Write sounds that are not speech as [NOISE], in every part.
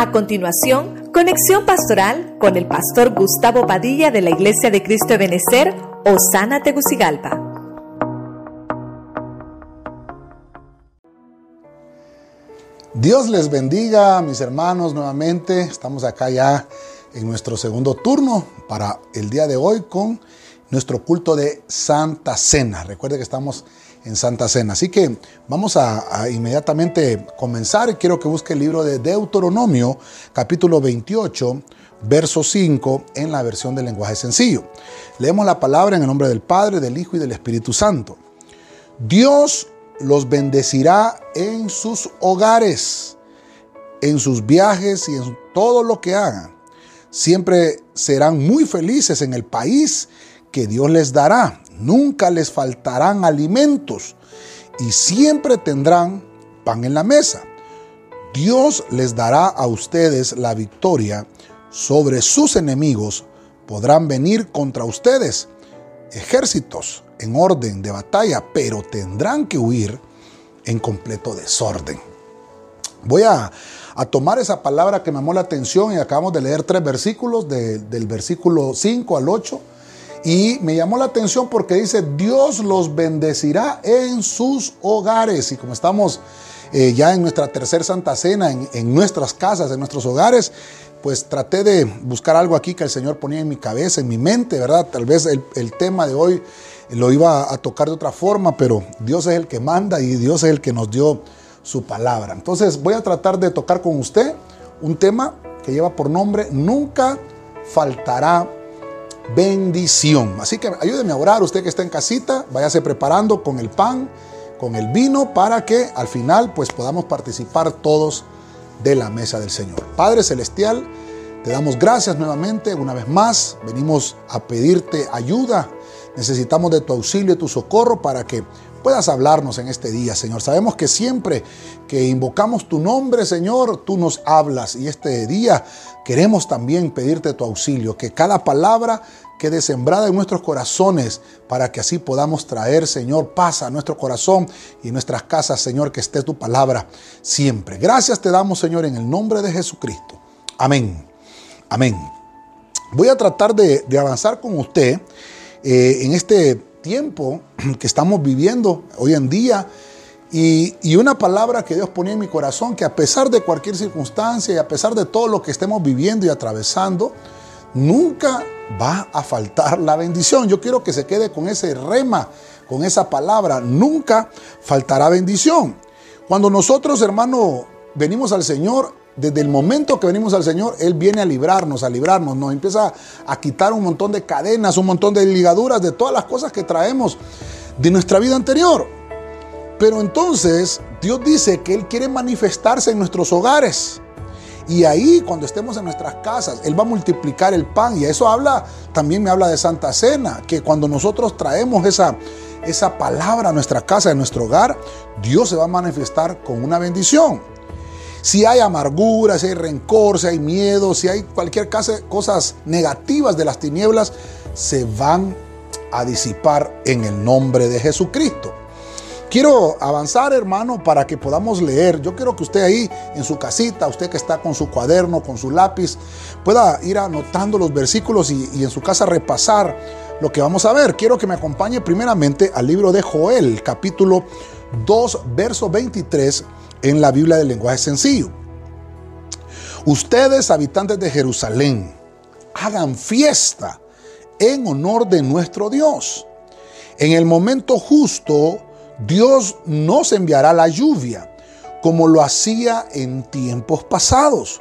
A continuación, conexión pastoral con el pastor Gustavo Padilla de la Iglesia de Cristo de Benecer, Osana Tegucigalpa. Dios les bendiga, mis hermanos, nuevamente. Estamos acá ya en nuestro segundo turno para el día de hoy con nuestro culto de Santa Cena. Recuerde que estamos en Santa Cena. Así que vamos a, inmediatamente comenzar. Quiero que busque el libro de Deuteronomio, capítulo 28, verso 5, en la versión del lenguaje sencillo. Leemos la palabra en el nombre del Padre, del Hijo y del Espíritu Santo. Dios los bendecirá en sus hogares, en sus viajes y en todo lo que hagan. Siempre serán muy felices en el país que Dios les dará nunca les faltarán alimentos y siempre tendrán pan en la mesa. Dios les dará a ustedes la victoria sobre sus enemigos. Podrán venir contra ustedes ejércitos en orden de batalla, pero tendrán que huir en completo desorden. Voy a, tomar esa palabra que me llamó la atención y acabamos de leer tres versículos, del versículo 5 al 8 y me llamó la atención porque dice, Dios los bendecirá en sus hogares. Y como estamos eh, ya en nuestra tercera Santa Cena, en, nuestras casas, en nuestros hogares, pues traté de buscar algo aquí que el Señor ponía en mi cabeza, en mi mente, ¿verdad? Tal vez el, el tema de hoy lo iba a tocar de otra forma, pero Dios es el que manda y Dios es el que nos dio su palabra. Entonces voy a tratar de tocar con usted un tema que lleva por nombre Nunca faltará bendición. Así que ayúdeme a orar, usted que está en casita, váyase preparando con el pan, con el vino, para que al final pues podamos participar todos de la mesa del Señor. Padre Celestial, te damos gracias nuevamente, una vez más, venimos a pedirte ayuda, necesitamos de tu auxilio y tu socorro para que puedas hablarnos en este día, Señor. Sabemos que siempre que invocamos tu nombre, Señor, tú nos hablas y este día queremos también pedirte tu auxilio, que cada palabra quede sembrada en nuestros corazones para que así podamos traer, Señor, paz a nuestro corazón y nuestras casas, Señor, que esté tu palabra siempre. Gracias te damos, Señor, en el nombre de Jesucristo. Amén. Amén. Voy a tratar de, avanzar con usted eh, en este tiempo [CLEARS THROAT] que estamos viviendo hoy en día y, una palabra que Dios ponía en mi corazón, que a pesar de cualquier circunstancia y a pesar de todo lo que estemos viviendo y atravesando, nunca va a faltar la bendición. Yo quiero que se quede con ese rema, con esa palabra, nunca faltará bendición. Cuando nosotros, hermano, venimos al Señor, desde el momento que venimos al Señor, Él viene a librarnos, a librarnos, nos empieza a quitar un montón de cadenas, un montón de ligaduras, de todas las cosas que traemos de nuestra vida anterior. Pero entonces Dios dice que Él quiere manifestarse en nuestros hogares. Y ahí, cuando estemos en nuestras casas, Él va a multiplicar el pan. Y eso habla, también me habla de Santa Cena, que cuando nosotros traemos esa, esa palabra a nuestra casa, a nuestro hogar, Dios se va a manifestar con una bendición. Si hay amargura, si hay rencor, si hay miedo, si hay cualquier cosa, cosas negativas de las tinieblas, se van a disipar en el nombre de Jesucristo. Quiero avanzar, hermano, para que podamos leer. Yo quiero que usted ahí en su casita, usted que está con su cuaderno, con su lápiz, pueda ir anotando los versículos y, y en su casa repasar lo que vamos a ver. Quiero que me acompañe primeramente al libro de Joel, capítulo 2, verso 23 en la Biblia del lenguaje sencillo. Ustedes, habitantes de Jerusalén, hagan fiesta en honor de nuestro Dios. En el momento justo, Dios nos enviará la lluvia, como lo hacía en tiempos pasados.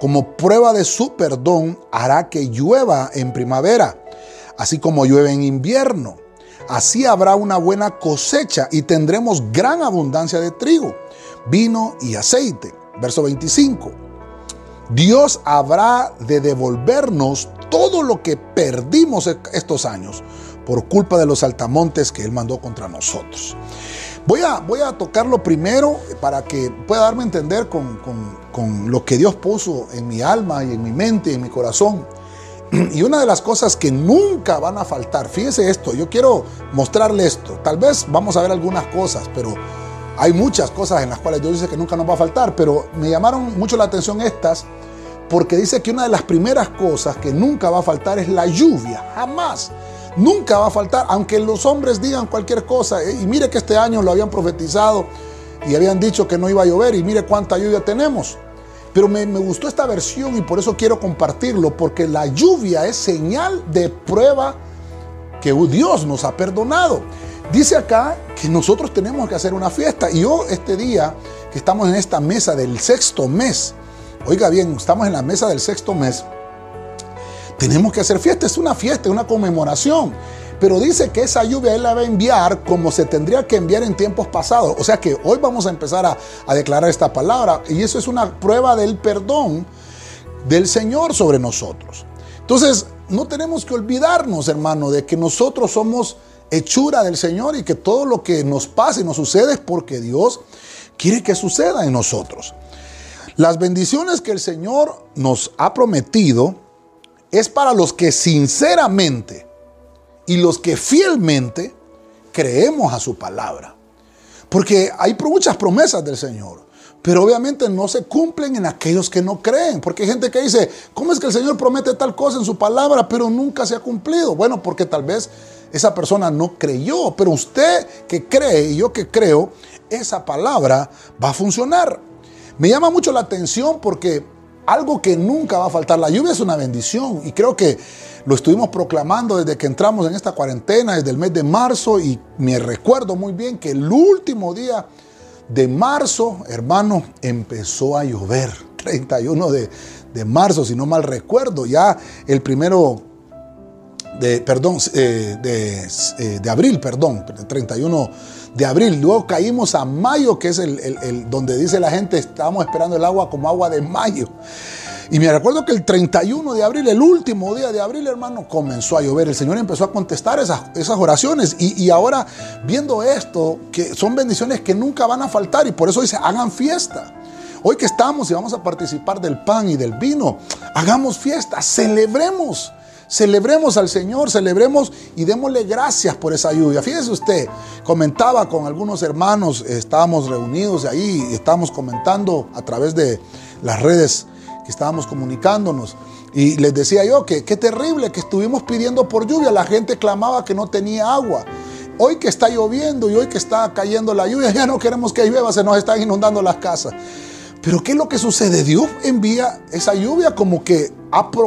Como prueba de su perdón, hará que llueva en primavera, así como llueve en invierno. Así habrá una buena cosecha y tendremos gran abundancia de trigo vino y aceite. Verso 25. Dios habrá de devolvernos todo lo que perdimos estos años por culpa de los altamontes que Él mandó contra nosotros. Voy a, voy a tocarlo primero para que pueda darme a entender con, con lo que Dios puso en mi alma y en mi mente y en mi corazón. Y una de las cosas que nunca van a faltar, fíjese esto, yo quiero mostrarle esto. Tal vez vamos a ver algunas cosas, pero hay muchas cosas en las cuales Dios dice que nunca nos va a faltar, pero me llamaron mucho la atención estas porque dice que una de las primeras cosas que nunca va a faltar es la lluvia, jamás. Nunca va a faltar, aunque los hombres digan cualquier cosa. Eh, y mire que este año lo habían profetizado y habían dicho que no iba a llover y mire cuánta lluvia tenemos. Pero me, me, gustó esta versión y por eso quiero compartirlo, porque la lluvia es señal de prueba que Dios nos ha perdonado. Dice acá que nosotros tenemos que hacer una fiesta. Y yo este día que estamos en esta mesa del sexto mes, oiga bien, estamos en la mesa del sexto mes, tenemos que hacer fiesta. Es una fiesta, es una conmemoración. Pero dice que esa lluvia Él la va a enviar como se tendría que enviar en tiempos pasados. O sea que hoy vamos a empezar a, a declarar esta palabra. Y eso es una prueba del perdón del Señor sobre nosotros. Entonces, no tenemos que olvidarnos, hermano, de que nosotros somos hechura del Señor y que todo lo que nos pasa y nos sucede es porque Dios quiere que suceda en nosotros. Las bendiciones que el Señor nos ha prometido es para los que sinceramente y los que fielmente creemos a su palabra. Porque hay muchas promesas del Señor, pero obviamente no se cumplen en aquellos que no creen. Porque hay gente que dice, ¿cómo es que el Señor promete tal cosa en su palabra, pero nunca se ha cumplido? Bueno, porque tal vez esa persona no creyó, pero usted que cree y yo que creo, esa palabra va a funcionar. Me llama mucho la atención porque algo que nunca va a faltar, la lluvia es una bendición y creo que lo estuvimos proclamando desde que entramos en esta cuarentena, desde el mes de marzo y me recuerdo muy bien que el último día de marzo, hermano, empezó a llover. [LAUGHS] 31 de, de marzo, si no mal recuerdo, ya el primero de, perdón, eh, eh, de, abril, perdón, 31 de abril. Luego caímos a mayo, que es el, donde dice la gente, estábamos esperando el agua como agua de mayo. Y me recuerdo que el 31 de abril, el último día de abril, hermano, comenzó a llover. El Señor empezó a contestar esas, esas oraciones. Y, y, ahora, viendo esto, que son bendiciones que nunca van a faltar. Y por eso dice, hagan fiesta. Hoy que estamos y vamos a participar del pan y del vino, hagamos fiesta, celebremos. Celebremos al Señor, celebremos y démosle gracias por esa lluvia. Fíjese usted, comentaba con algunos hermanos, estábamos reunidos ahí, estábamos comentando a través de las redes que estábamos comunicándonos. Y les decía yo que qué terrible que estuvimos pidiendo por lluvia. La gente clamaba que no tenía agua. Hoy que está lloviendo y hoy que está cayendo la lluvia, [LAUGHS] ya no queremos que llueva, se nos están inundando las casas. Pero ¿qué es lo que sucede? Dios envía esa lluvia como que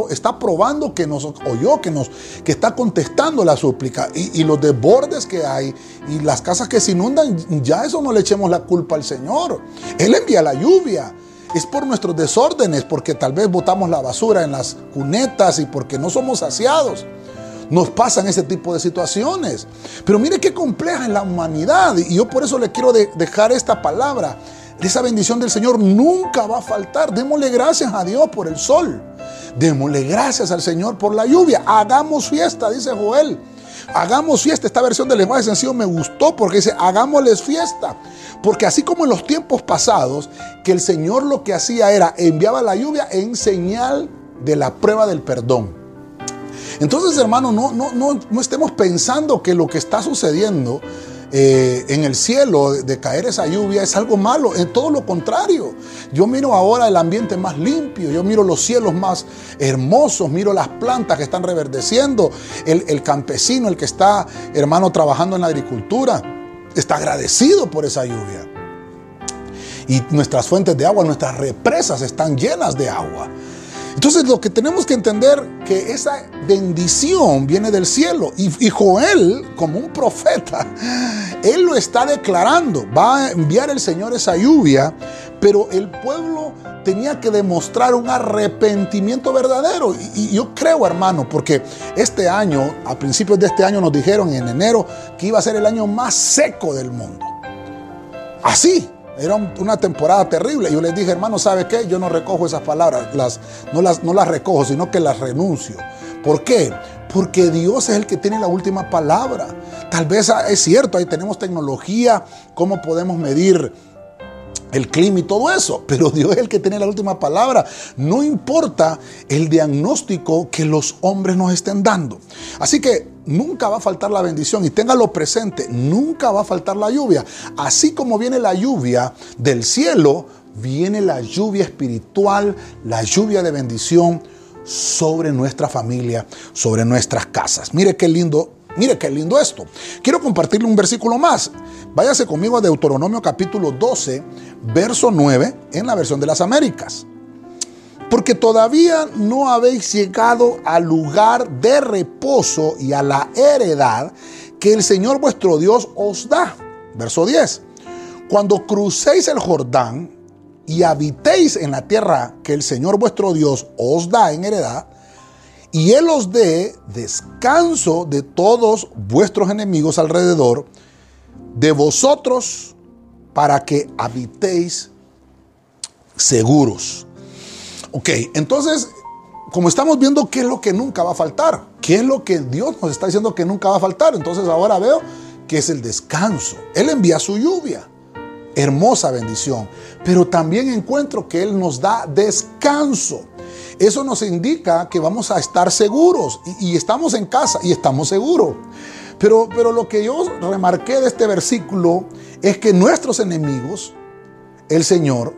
está probando que nos oyó, que, nos, que está contestando la súplica. Y, los desbordes que hay y las casas que se inundan, ya eso no le echemos la culpa al Señor. Él envía la lluvia. Es por nuestros desórdenes, porque tal vez botamos la basura en las cunetas y porque no somos saciados nos pasan ese tipo de situaciones. Pero mire qué compleja es la humanidad. Y yo por eso le quiero dejar esta palabra. Esa bendición del Señor nunca va a faltar. Démosle gracias a Dios por el sol. Démosle gracias al Señor por la lluvia. Hagamos fiesta, dice Joel. Hagamos fiesta. Esta versión del lenguaje sencillo me gustó porque dice, hagámosles fiesta. Porque así como en los tiempos pasados, que el Señor lo que hacía era enviaba la lluvia en señal de la prueba del perdón. Entonces, hermano, no, no, no, no estemos pensando que lo que está sucediendo eh, en el cielo de caer esa lluvia es algo malo, en todo lo contrario. Yo miro ahora el ambiente más limpio, yo miro los cielos más hermosos, miro las plantas que están reverdeciendo, el campesino, el que está, hermano, trabajando en la agricultura, está agradecido por esa lluvia. Y nuestras fuentes de agua, nuestras represas están llenas de agua. Entonces lo que tenemos que entender que esa bendición viene del cielo y, Joel como un profeta, [LAUGHS] él lo está declarando, va a enviar el Señor esa lluvia, pero el pueblo tenía que demostrar un arrepentimiento verdadero. Y, y, yo creo, hermano, porque este año, a principios de este año nos dijeron en enero que iba a ser el año más seco del mundo. Así, era una temporada terrible. Yo les dije, hermano, ¿sabe qué? Yo no recojo esas palabras, las, no, las, no las recojo, sino que las renuncio. ¿Por qué? Porque Dios es el que tiene la última palabra. Tal vez ah, es cierto, ahí tenemos tecnología, cómo podemos medir el clima y todo eso, pero Dios es el que tiene la última palabra. No importa el diagnóstico que los hombres nos estén dando. Así que nunca va a faltar la bendición y téngalo presente, nunca va a faltar la lluvia. Así como viene la lluvia del cielo, viene la lluvia espiritual, la lluvia de bendición sobre nuestra familia, sobre nuestras casas. Mire qué lindo Mire qué lindo esto. Quiero compartirle un versículo más. Váyase conmigo a Deuteronomio capítulo 12, verso 9, en la versión de las Américas. Porque todavía no habéis llegado al lugar de reposo y a la heredad que el Señor vuestro Dios os da. Verso 10. Cuando crucéis el Jordán y habitéis en la tierra que el Señor vuestro Dios os da en heredad, y Él os dé descanso de todos vuestros enemigos alrededor de vosotros para que habitéis seguros. Ok, entonces, como estamos viendo qué es lo que nunca va a faltar, qué es lo que Dios nos está diciendo que nunca va a faltar, entonces ahora veo que es el descanso. Él envía su lluvia, hermosa bendición, pero también encuentro que Él nos da descanso. Eso nos indica que vamos a estar seguros y, estamos en casa y estamos seguros. Pero, pero lo que yo remarqué de este versículo es que nuestros enemigos, el Señor,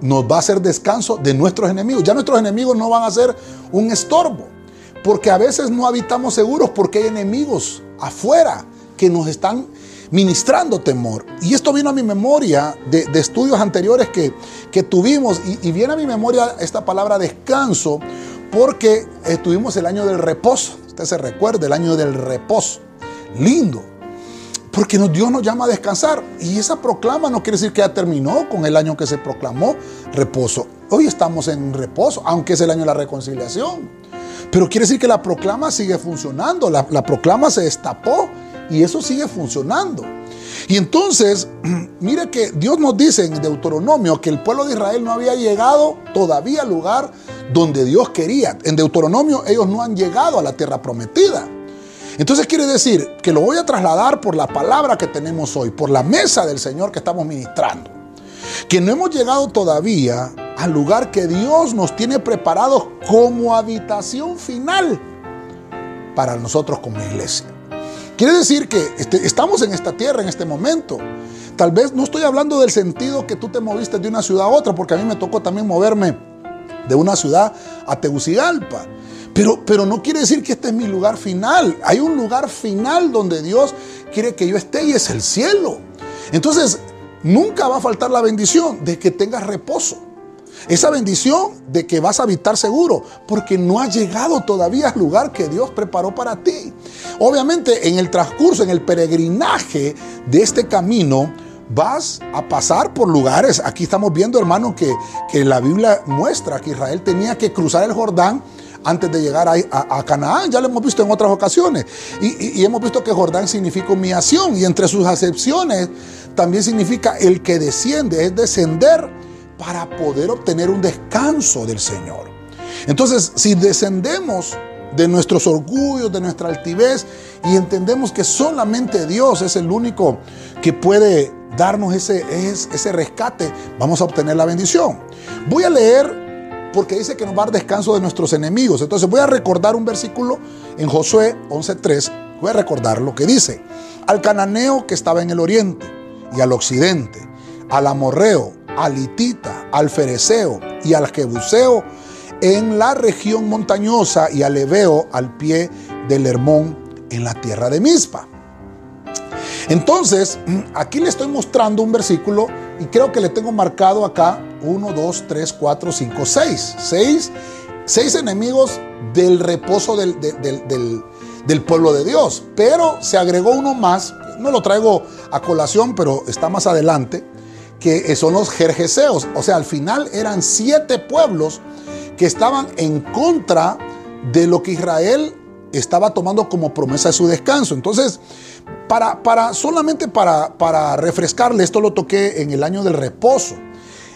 nos va a hacer descanso de nuestros enemigos. Ya nuestros enemigos no van a ser un estorbo. Porque a veces no habitamos seguros porque hay enemigos afuera que nos están ministrando temor. Y esto vino a mi memoria de, estudios anteriores que, que tuvimos y, viene a mi memoria esta palabra descanso porque estuvimos el año del reposo. Usted se recuerda, el año del reposo. Lindo. Porque Dios nos llama a descansar. Y esa proclama no quiere decir que ya terminó con el año que se proclamó reposo. Hoy estamos en reposo, aunque es el año de la reconciliación. Pero quiere decir que la proclama sigue funcionando. La, la proclama se destapó y eso sigue funcionando. Y entonces, [CLEARS THROAT] mire que Dios nos dice en Deuteronomio que el pueblo de Israel no había llegado todavía al lugar donde Dios quería. En Deuteronomio ellos no han llegado a la tierra prometida. Entonces quiere decir que lo voy a trasladar por la palabra que tenemos hoy, por la mesa del Señor que estamos ministrando. Que no hemos llegado todavía al lugar que Dios nos tiene preparado como habitación final para nosotros como iglesia. Quiere decir que este, estamos en esta tierra en este momento. Tal vez no estoy hablando del sentido que tú te moviste de una ciudad a otra, porque a mí me tocó también moverme de una ciudad a Tegucigalpa. Pero, pero no quiere decir que este es mi lugar final. Hay un lugar final donde Dios quiere que yo esté y es el cielo. Entonces, nunca va a faltar la bendición de que tengas reposo. Esa bendición de que vas a habitar seguro, porque no has llegado todavía al lugar que Dios preparó para ti. Obviamente en el transcurso, en el peregrinaje de este camino, vas a pasar por lugares. Aquí estamos viendo, hermano, que, que la Biblia muestra que Israel tenía que cruzar el Jordán antes de llegar a, Canaán. Ya lo hemos visto en otras ocasiones. Y, y, hemos visto que Jordán significa humillación. Y entre sus acepciones también significa el que desciende, es descender para poder obtener un descanso del Señor. Entonces, si descendemos de nuestros orgullos, de nuestra altivez, y entendemos que solamente Dios es el único que puede darnos ese, ese rescate, vamos a obtener la bendición. Voy a leer porque dice que nos va a dar descanso de nuestros enemigos. Entonces voy a recordar un versículo en Josué 11.3. Voy a recordar lo que dice. Al cananeo que estaba en el oriente y al occidente, al amorreo, al hitita, al fereceo y al jebuseo en la región montañosa y al Ebeo al pie del Hermón en la tierra de Mizpa. Entonces, [CLEARS THROAT] aquí le estoy mostrando un versículo y creo que le tengo marcado acá 1, 2, 3, 4, 5, 6. 6, seis enemigos del reposo del, del, pueblo de Dios. Pero se agregó uno más, no lo traigo a colación, pero está más adelante, que son los jerjeseos. O sea, al final eran siete pueblos que estaban en contra de lo que Israel estaba tomando como promesa de su descanso. Entonces, para, para solamente para, para refrescarle, esto lo toqué en el año del reposo.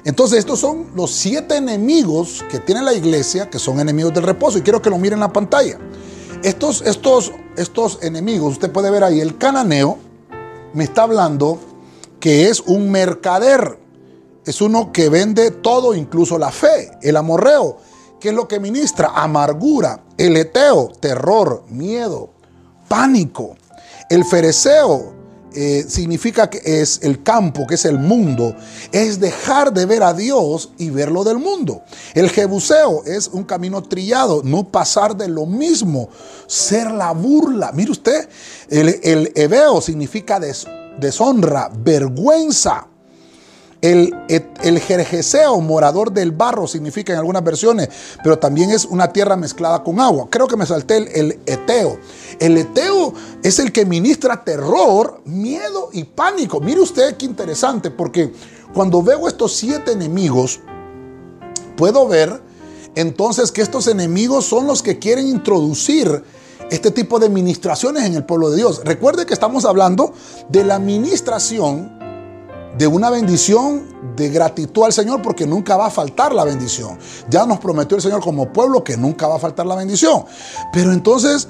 Entonces, estos son los siete enemigos que tiene la iglesia, que son enemigos del reposo, y quiero que lo miren en la pantalla. Estos, estos, estos enemigos, usted puede ver ahí, el cananeo me está hablando que es un mercader. es uno que vende todo, incluso la fe. El amorreo, que es lo que ministra? Amargura. El eteo, terror, miedo, pánico. El fereceo, eh, significa que es el campo, que es el mundo, es dejar de ver a Dios y ver lo del mundo. El jebuseo es un camino trillado, no pasar de lo mismo, ser la burla. Mire usted, el, el significa deshonra, vergüenza. El, el jerjeseo, morador del barro, significa en algunas versiones, pero también es una tierra mezclada con agua. Creo que me salté el, el eteo. El eteo es el que ministra terror, miedo y pánico. Mire usted qué interesante, porque cuando veo estos siete enemigos, puedo ver entonces que estos enemigos son los que quieren introducir este tipo de ministraciones en el pueblo de Dios. Recuerde que estamos hablando de la ministración de una bendición de gratitud al Señor porque nunca va a faltar la bendición. Ya nos prometió el Señor como pueblo que nunca va a faltar la bendición. Pero entonces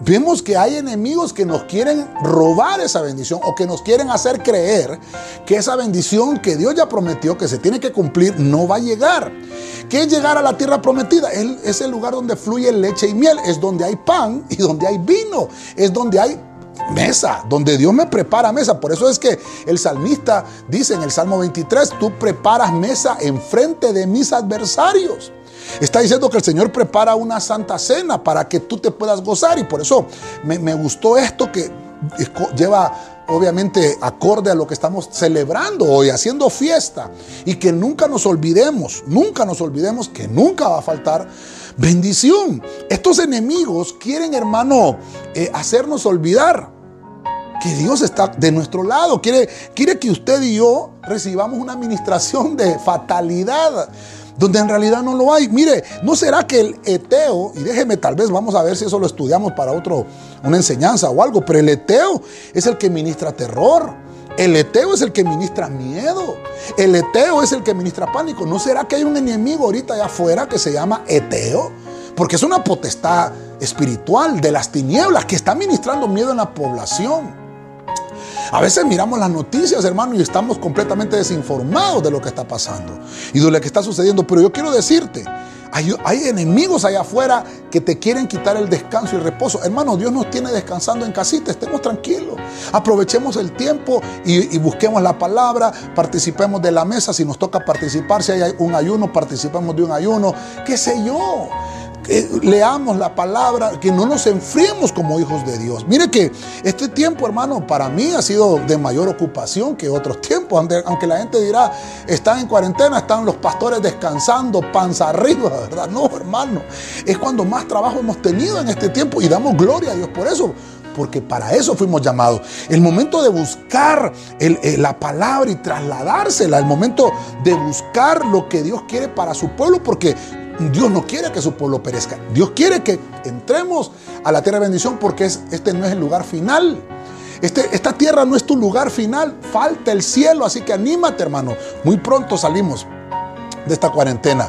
vemos que hay enemigos que nos quieren robar esa bendición o que nos quieren hacer creer que esa bendición que Dios ya prometió que se tiene que cumplir no va a llegar. ¿Qué es llegar a la tierra prometida? Es el lugar donde fluye leche y miel, es donde hay pan y donde hay vino, es donde hay mesa, donde Dios me prepara mesa. Por eso es que el salmista dice en el Salmo 23, tú preparas mesa enfrente de mis adversarios. Está diciendo que el Señor prepara una santa cena para que tú te puedas gozar y por eso me, me gustó esto que lleva obviamente acorde a lo que estamos celebrando hoy, haciendo fiesta y que nunca nos olvidemos, nunca nos olvidemos que nunca va a faltar bendición. Estos enemigos quieren, hermano, eh, hacernos olvidar que Dios está de nuestro lado. Quiere, quiere que usted y yo recibamos una administración de fatalidad donde en realidad no lo hay. Mire, ¿no será que el eteo, y déjeme tal vez, vamos a ver si eso lo estudiamos para otro, una enseñanza o algo, pero el eteo es el que ministra terror. El eteo es el que ministra miedo. El eteo es el que ministra pánico. ¿No será que hay un enemigo ahorita allá afuera que se llama eteo? Porque es una potestad espiritual de las tinieblas que está ministrando miedo en la población. A veces miramos las noticias, hermano, y estamos completamente desinformados de lo que está pasando y de lo que está sucediendo. Pero yo quiero decirte, hay, enemigos allá afuera que te quieren quitar el descanso y el reposo. Hermano, Dios nos tiene descansando en casita, estemos tranquilos. Aprovechemos el tiempo y, y, busquemos la palabra, participemos de la mesa. Si nos toca participar, si hay un ayuno, participemos de un ayuno, qué sé yo que leamos la palabra, que no nos enfriemos como hijos de Dios. Mire que este tiempo, hermano, para mí ha sido de mayor ocupación que otros tiempos. Aunque la gente dirá, están en cuarentena, están los pastores descansando, panza arriba, ¿verdad? No, hermano. Es cuando más trabajo hemos tenido en este tiempo y damos gloria a Dios por eso porque para eso fuimos llamados. El momento de buscar la palabra y trasladársela, el momento de buscar lo que Dios quiere para su pueblo, porque Dios no quiere que su pueblo perezca. Dios quiere que entremos a la tierra de bendición porque este no es el lugar final. Este, esta tierra no es tu lugar final. Falta el cielo. Así que anímate, hermano. Muy pronto salimos de esta cuarentena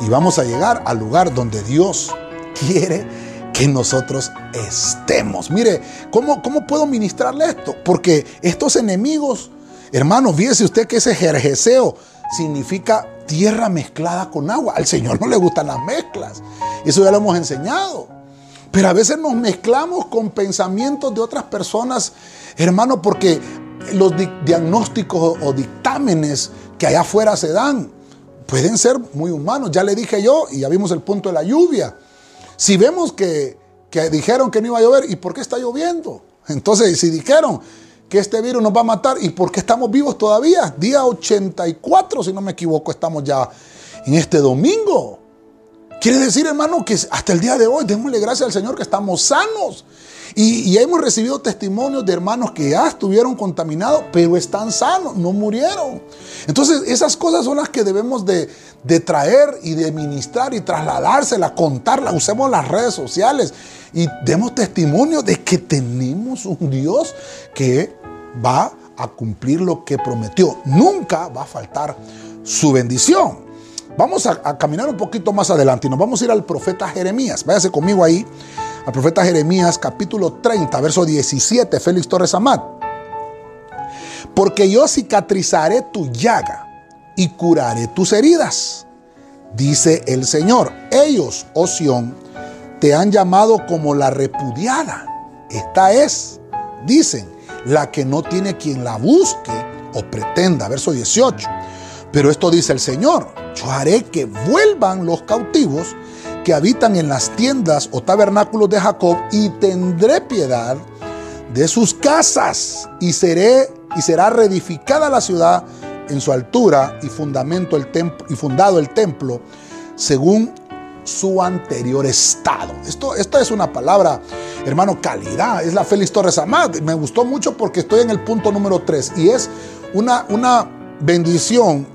y vamos a llegar al lugar donde Dios quiere que nosotros estemos. Mire, ¿cómo, cómo puedo ministrarle esto? Porque estos enemigos, hermanos, fíjese usted que ese jerjeseo significa tierra mezclada con agua. Al Señor no le gustan las mezclas. Eso ya lo hemos enseñado. Pero a veces nos mezclamos con pensamientos de otras personas, hermano, porque los diagnósticos o dictámenes que allá afuera se dan pueden ser muy humanos. Ya le dije yo, y ya vimos el punto de la lluvia. Si vemos que, que dijeron que no iba a llover, ¿y por qué está lloviendo? Entonces, si dijeron que este virus nos va a matar. ¿Y por qué estamos vivos todavía? Día 84, si no me equivoco, estamos ya en este domingo. Quiere decir, hermano, que hasta el día de hoy, démosle gracias al Señor que estamos sanos. Y, hemos recibido testimonios de hermanos que ya estuvieron contaminados, pero están sanos, no murieron. Entonces, esas cosas son las que debemos de, traer y de ministrar y trasladárselas, contarlas. Usemos las redes sociales y demos testimonio de que tenemos un Dios que va a cumplir lo que prometió. Nunca va a faltar su bendición. Vamos a, caminar un poquito más adelante y nos vamos a ir al profeta Jeremías. Váyase conmigo ahí, al profeta Jeremías capítulo 30, verso 17, Félix Torres Amat. Porque yo cicatrizaré tu llaga y curaré tus heridas, dice el Señor. Ellos, oh Sión, te han llamado como la repudiada. Esta es, dicen, la que no tiene quien la busque o pretenda. Verso 18. Pero esto dice el Señor, yo haré que vuelvan los cautivos que habitan en las tiendas o tabernáculos de Jacob y tendré piedad de sus casas y seré y será reedificada la ciudad en su altura y fundamento el templo y fundado el templo según su anterior estado. Esto, es una palabra, hermano, calidad. Es la Félix Torres Amad. Me gustó mucho porque estoy en el punto número 3 y es una, una bendición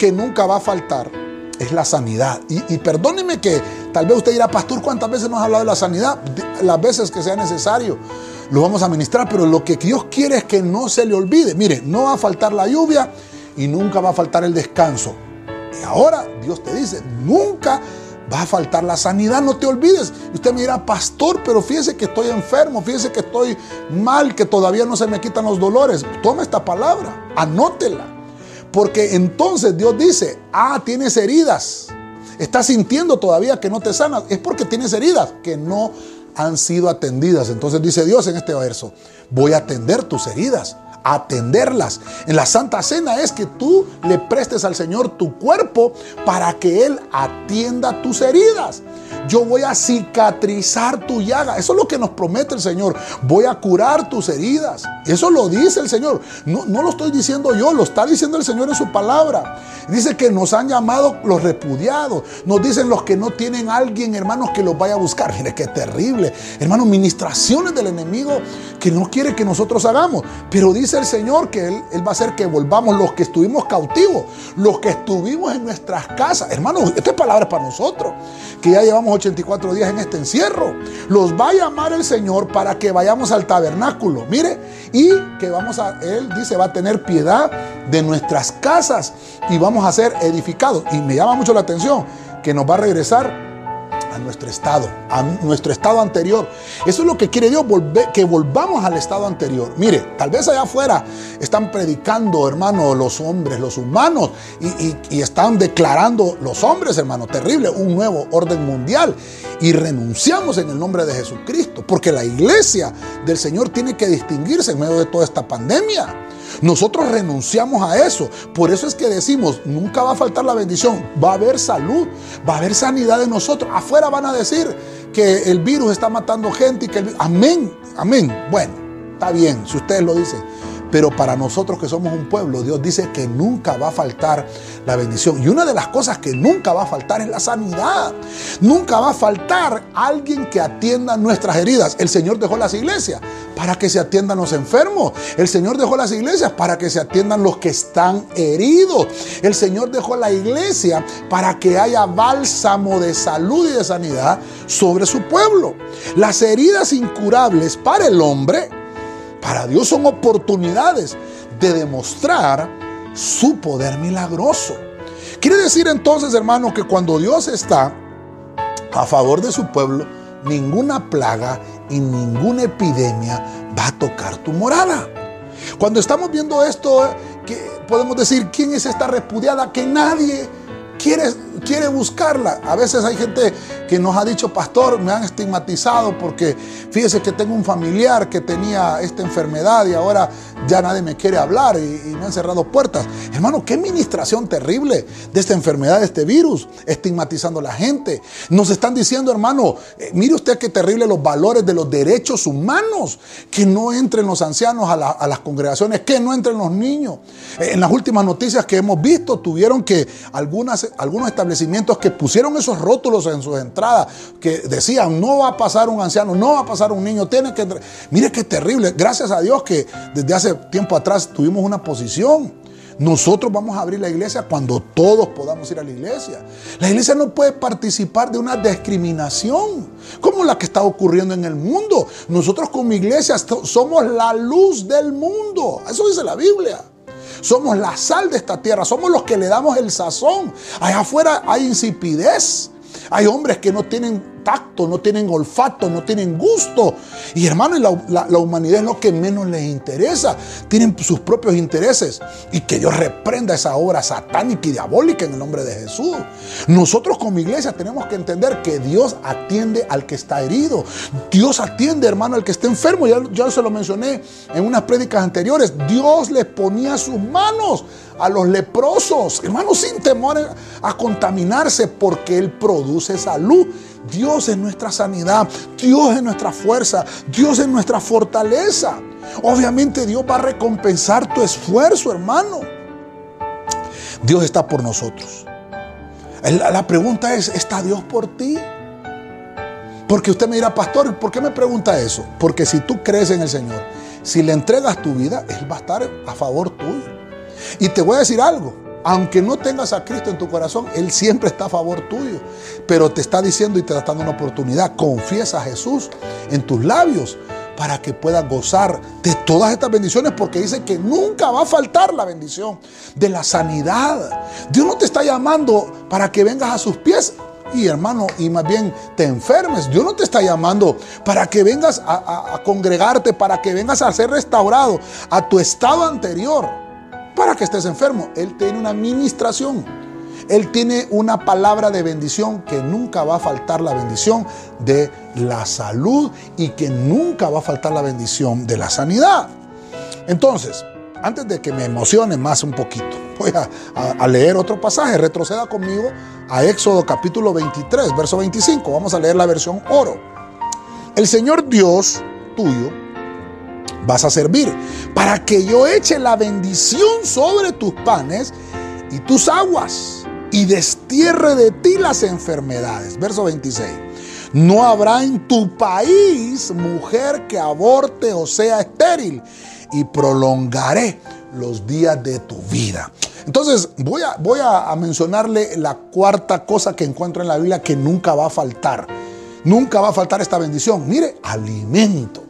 que nunca va a faltar. Es la sanidad. Y, y perdóneme que tal vez usted dirá, pastor, ¿cuántas veces nos ha hablado de la sanidad? Las veces que sea necesario lo vamos a ministrar, pero lo que Dios quiere es que no se le olvide. Mire, no va a faltar la lluvia y nunca va a faltar el descanso. Y ahora Dios te dice, nunca va a faltar la sanidad, no te olvides. Y usted me dirá, pastor, pero fíjese que estoy enfermo, fíjese que estoy mal, que todavía no se me quitan los dolores. Toma esta palabra, anótela. Porque entonces Dios dice, ah, tienes heridas. Estás sintiendo todavía que no te sanas. Es porque tienes heridas que no han sido atendidas. Entonces dice Dios en este verso, voy a atender tus heridas, atenderlas. En la Santa Cena es que tú le prestes al Señor tu cuerpo para que Él atienda tus heridas yo voy a cicatrizar tu llaga. Eso es lo que nos promete el Señor. Voy a curar tus heridas. Eso lo dice el Señor. No, no lo estoy diciendo yo, lo está diciendo el Señor en su palabra. Dice que nos han llamado los repudiados. Nos dicen los que no tienen alguien, hermanos, que los vaya a buscar. Mire qué terrible. Hermanos, ministraciones del enemigo que no quiere que nosotros hagamos. Pero dice el Señor que Él, él va a hacer que volvamos los que estuvimos cautivos, los que estuvimos en nuestras casas. Hermanos, esta es palabra para nosotros, que ya llevamos 84 días en este encierro. Los va a llamar el Señor para que vayamos al tabernáculo. Mire, y que vamos a, Él dice, va a tener piedad de nuestras casas y vamos a ser edificados. Y me llama mucho la atención que nos va a regresar a nuestro estado, a nuestro estado anterior. Eso es lo que quiere Dios, que volvamos al estado anterior. Mire, tal vez allá afuera están predicando, hermano, los hombres, los humanos, y, y están declarando los hombres, hermano, terrible, un nuevo orden mundial. Y renunciamos en el nombre de Jesucristo, porque la iglesia del Señor tiene que distinguirse en medio de toda esta pandemia. Nosotros renunciamos a eso. Por eso es que decimos, nunca va a faltar la bendición. Va a haber salud, va a haber sanidad de nosotros. Afuera van a decir que el virus está matando gente y que el Amén, amén. Bueno, está bien, si ustedes lo dicen. Pero para nosotros que somos un pueblo, Dios dice que nunca va a faltar la bendición. Y una de las cosas que nunca va a faltar es la sanidad. Nunca va a faltar alguien que atienda nuestras heridas. El Señor dejó las iglesias para que se atiendan los enfermos. El Señor dejó las iglesias para que se atiendan los que están heridos. El Señor dejó la iglesia para que haya bálsamo de salud y de sanidad sobre su pueblo. Las heridas incurables para el hombre para Dios son oportunidades de demostrar su poder milagroso. Quiere decir entonces, hermano, que cuando Dios está a favor de su pueblo, ninguna plaga y ninguna epidemia va a tocar tu morada. Cuando estamos viendo esto, podemos decir, ¿quién es esta repudiada? Que nadie quiere, quiere buscarla. A veces hay gente que nos ha dicho, pastor, me han estigmatizado porque fíjese que tengo un familiar que tenía esta enfermedad y ahora ya nadie me quiere hablar y, me han cerrado puertas. Hermano, qué administración terrible de esta enfermedad, de este virus, estigmatizando a la gente. Nos están diciendo, hermano, eh, mire usted qué terrible los valores de los derechos humanos, que no entren los ancianos a, las congregaciones, que no entren los niños. Eh, en las últimas noticias que hemos visto, tuvieron que algunas, algunos establecimientos que pusieron esos rótulos en sus entradas, que decían, no va a pasar un anciano, no va a pasar un niño, tiene que... Mire qué terrible. Gracias a Dios que desde hace tiempo atrás tuvimos una posición. Nosotros vamos a abrir la iglesia cuando todos podamos ir a la iglesia. La iglesia no puede participar de una discriminación como la que está ocurriendo en el mundo. Nosotros como iglesia somos la luz del mundo. Eso dice la Biblia. Somos la sal de esta tierra. Somos los que le damos el sazón. Allá afuera hay insipidez. Hay hombres que no tienen tacto, no tienen olfato, no tienen gusto. Y hermano, la, la, humanidad es lo que menos les interesa. Tienen sus propios intereses. Y que Dios reprenda esa obra satánica y diabólica en el nombre de Jesús. Nosotros como iglesia tenemos que entender que Dios atiende al que está herido. Dios atiende, hermano, al que está enfermo. Ya, ya se lo mencioné en unas prédicas anteriores. Dios le ponía sus manos a los leprosos, hermano, sin temor a contaminarse, porque Él produce salud. Dios es nuestra sanidad, Dios es nuestra fuerza, Dios es nuestra fortaleza. Obviamente Dios va a recompensar tu esfuerzo, hermano. Dios está por nosotros. La pregunta es, ¿está Dios por ti? Porque usted me dirá, pastor, ¿por qué me pregunta eso? Porque si tú crees en el Señor, si le entregas tu vida, Él va a estar a favor tuyo. Y te voy a decir algo, aunque no tengas a Cristo en tu corazón, Él siempre está a favor tuyo. Pero te está diciendo y te está dando una oportunidad. Confiesa a Jesús en tus labios para que puedas gozar de todas estas bendiciones, porque dice que nunca va a faltar la bendición de la sanidad. Dios no te está llamando para que vengas a sus pies y hermano, y más bien te enfermes. Dios no te está llamando para que vengas a, a congregarte, para que vengas a ser restaurado a tu estado anterior para que estés enfermo. Él tiene una administración. Él tiene una palabra de bendición que nunca va a faltar la bendición de la salud y que nunca va a faltar la bendición de la sanidad. Entonces, antes de que me emocione más un poquito, voy a, leer otro pasaje. Retroceda conmigo a Éxodo capítulo 23, verso 25. Vamos a leer la versión oro. El Señor Dios tuyo vas a servir, para que yo eche la bendición sobre tus panes y tus aguas, y destierre de ti las enfermedades. Verso 26. No habrá en tu país mujer que aborte o sea estéril, y prolongaré los días de tu vida. Entonces, voy a, mencionarle la cuarta cosa que encuentro en la Biblia que nunca va a faltar. Nunca va a faltar esta bendición. Mire, alimento.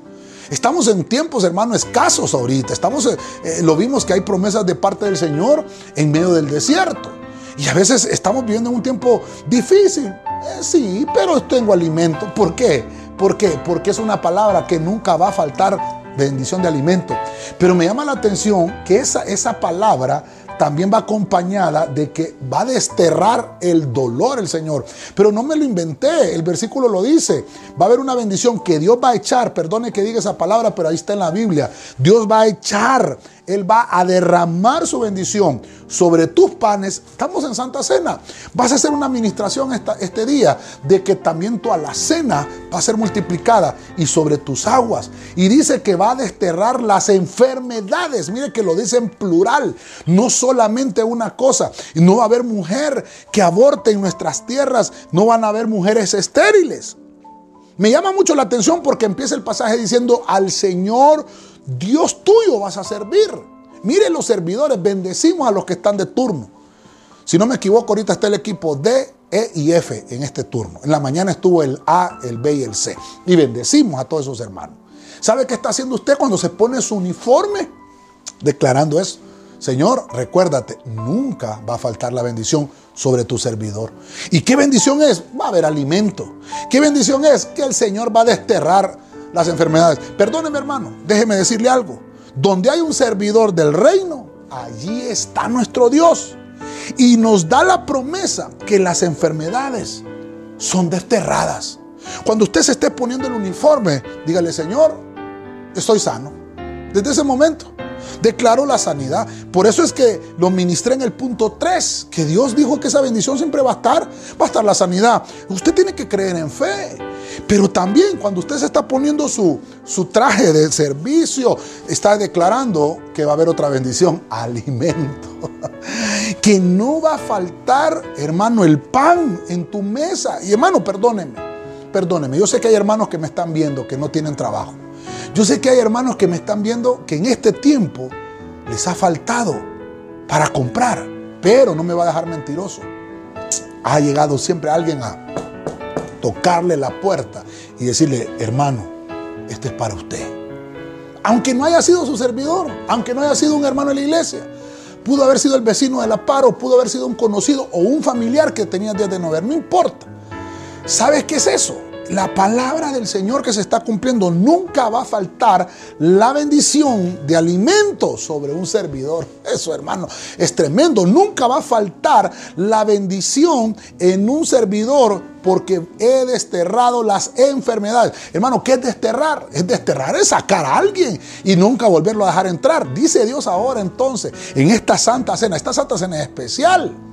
Estamos en tiempos, hermano, escasos ahorita. Estamos, eh, eh, lo vimos que hay promesas de parte del Señor en medio del desierto. Y a veces estamos viviendo un tiempo difícil. Eh, sí, pero tengo alimento. ¿Por qué? ¿Por qué? Porque es una palabra que nunca va a faltar bendición de alimento. Pero me llama la atención que esa, esa palabra también va acompañada de que va a desterrar el dolor el Señor. Pero no me lo inventé, el versículo lo dice. Va a haber una bendición que Dios va a echar, perdone que diga esa palabra, pero ahí está en la Biblia. Dios va a echar él va a derramar su bendición sobre tus panes. Estamos en Santa Cena. Vas a hacer una administración este día de que también tu alacena va a ser multiplicada y sobre tus aguas. Y dice que va a desterrar las enfermedades. Mire que lo dice en plural. No solamente una cosa. No va a haber mujer que aborte en nuestras tierras. No van a haber mujeres estériles. Me llama mucho la atención porque empieza el pasaje diciendo al Señor Dios tuyo vas a servir. Mire los servidores, bendecimos a los que están de turno. Si no me equivoco, ahorita está el equipo D, E y F en este turno. En la mañana estuvo el A, el B y el C. Y bendecimos a todos esos hermanos. ¿Sabe qué está haciendo usted cuando se pone su uniforme? Declarando eso. Señor, recuérdate, nunca va a faltar la bendición sobre tu servidor. ¿Y qué bendición es? Va a haber alimento. ¿Qué bendición es? Que el Señor va a desterrar las enfermedades. Perdóneme hermano, déjeme decirle algo. Donde hay un servidor del reino, allí está nuestro Dios. Y nos da la promesa que las enfermedades son desterradas. Cuando usted se esté poniendo el uniforme, dígale, Señor, estoy sano. Desde ese momento declaró la sanidad. Por eso es que lo ministré en el punto 3, que Dios dijo que esa bendición siempre va a estar, va a estar la sanidad. Usted tiene que creer en fe. Pero también cuando usted se está poniendo su, su traje de servicio, está declarando que va a haber otra bendición, [LAUGHS] alimento. que no va a faltar, hermano, el pan en tu mesa. Y hermano, perdóneme, perdóneme. Yo sé que hay hermanos que me están viendo que no tienen trabajo. Yo sé que hay hermanos que me están viendo que en este tiempo les ha faltado para comprar, pero no me va a dejar mentiroso. Ha llegado siempre alguien a tocarle la puerta y decirle, hermano, este es para usted. Aunque no haya sido su servidor, aunque no haya sido un hermano de la iglesia, pudo haber sido el vecino de la paro, pudo haber sido un conocido o un familiar que tenía días de no ver, no importa. ¿Sabes qué es eso? La palabra del Señor que se está cumpliendo. Nunca va a faltar la bendición de alimento sobre un servidor. Eso, hermano, es tremendo. Nunca va a faltar la bendición en un servidor porque he desterrado las enfermedades. Hermano, ¿qué es desterrar? Es desterrar, es sacar a alguien y nunca volverlo a dejar entrar. Dice Dios ahora entonces, en esta santa cena, esta santa cena es especial.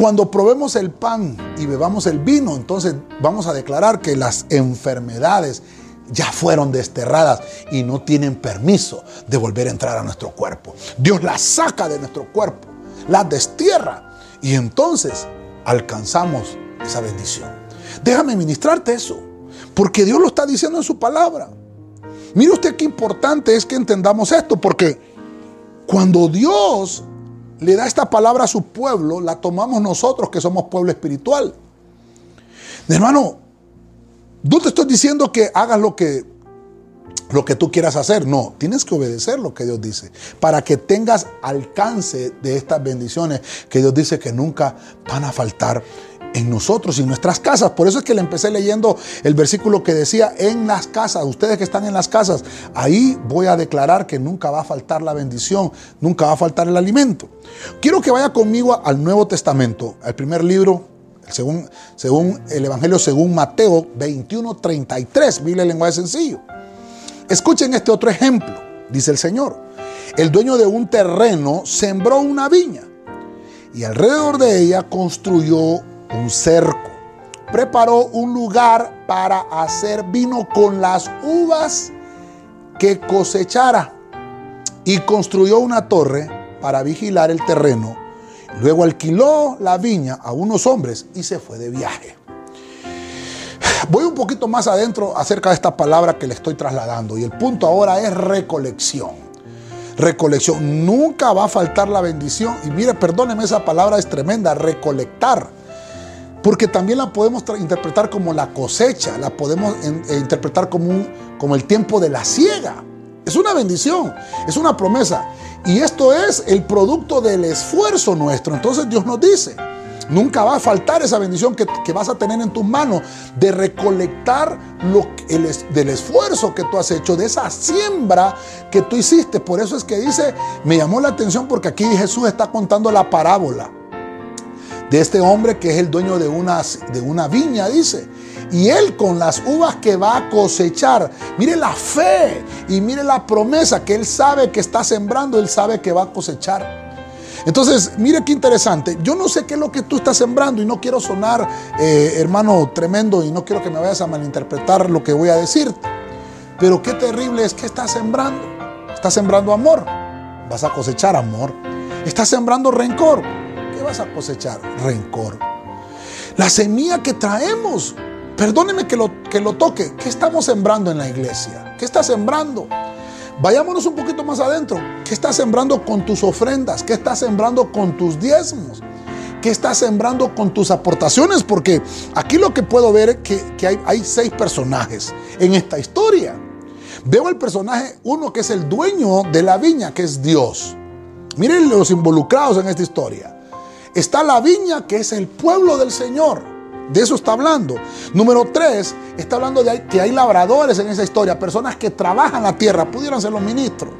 Cuando probemos el pan y bebamos el vino, entonces vamos a declarar que las enfermedades ya fueron desterradas y no tienen permiso de volver a entrar a nuestro cuerpo. Dios las saca de nuestro cuerpo, las destierra y entonces alcanzamos esa bendición. Déjame ministrarte eso, porque Dios lo está diciendo en su palabra. Mire usted qué importante es que entendamos esto, porque cuando Dios le da esta palabra a su pueblo, la tomamos nosotros que somos pueblo espiritual. Hermano, no te estoy diciendo que hagas lo que, lo que tú quieras hacer. No, tienes que obedecer lo que Dios dice para que tengas alcance de estas bendiciones que Dios dice que nunca van a faltar en nosotros y en nuestras casas. Por eso es que le empecé leyendo el versículo que decía en las casas, ustedes que están en las casas, ahí voy a declarar que nunca va a faltar la bendición, nunca va a faltar el alimento. Quiero que vaya conmigo al Nuevo Testamento, al primer libro, según, según el Evangelio según Mateo 21, 33, Biblia en lenguaje sencillo. Escuchen este otro ejemplo, dice el Señor. El dueño de un terreno sembró una viña y alrededor de ella construyó un cerco. Preparó un lugar para hacer vino con las uvas que cosechara y construyó una torre para vigilar el terreno. Luego alquiló la viña a unos hombres y se fue de viaje. Voy un poquito más adentro acerca de esta palabra que le estoy trasladando y el punto ahora es recolección recolección. Nunca va a faltar la bendición. Y mire, perdóneme, esa palabra es tremenda, recolectar. Porque también la podemos interpretar como la cosecha, la podemos eh, interpretar como, el tiempo de la siega. Es una bendición, es una promesa. Y esto es el producto del esfuerzo nuestro. Entonces Dios nos dice, nunca va a faltar esa bendición que, vas a tener en tus manos de recolectar el, del esfuerzo que tú has hecho, de esa siembra que tú hiciste. Por eso es que dice, me llamó la atención porque aquí Jesús está contando la parábola de este hombre que es el dueño de una, de una viña, dice. Y él con las uvas que va a cosechar, mire la fe y mire la promesa que él sabe que está sembrando, él sabe que va a cosechar. Entonces, mire qué interesante. Yo no sé qué es lo que tú estás sembrando y no quiero sonar, eh, hermano, tremendo y no quiero que me vayas a malinterpretar lo que voy a decirte. Pero qué terrible es que estás sembrando. Estás sembrando amor, vas a cosechar amor. Estás sembrando rencor, vas a cosechar? Rencor. La semilla que traemos, perdóneme que lo, que lo toque, ¿qué estamos sembrando en la iglesia? ¿Qué estás sembrando? Vayámonos un poquito más adentro. ¿Qué estás sembrando con tus ofrendas? ¿Qué estás sembrando con tus diezmos? ¿Qué estás sembrando con tus aportaciones? Porque aquí lo que puedo ver es que, hay seis personajes en esta historia. Veo el personaje, uno que es el dueño de la viña, que es Dios. Miren los involucrados en esta historia. Está la viña, que es el pueblo del Señor. De eso está hablando. Número tres, está hablando de que hay labradores en esa historia, personas que trabajan la tierra, pudieran ser los ministros.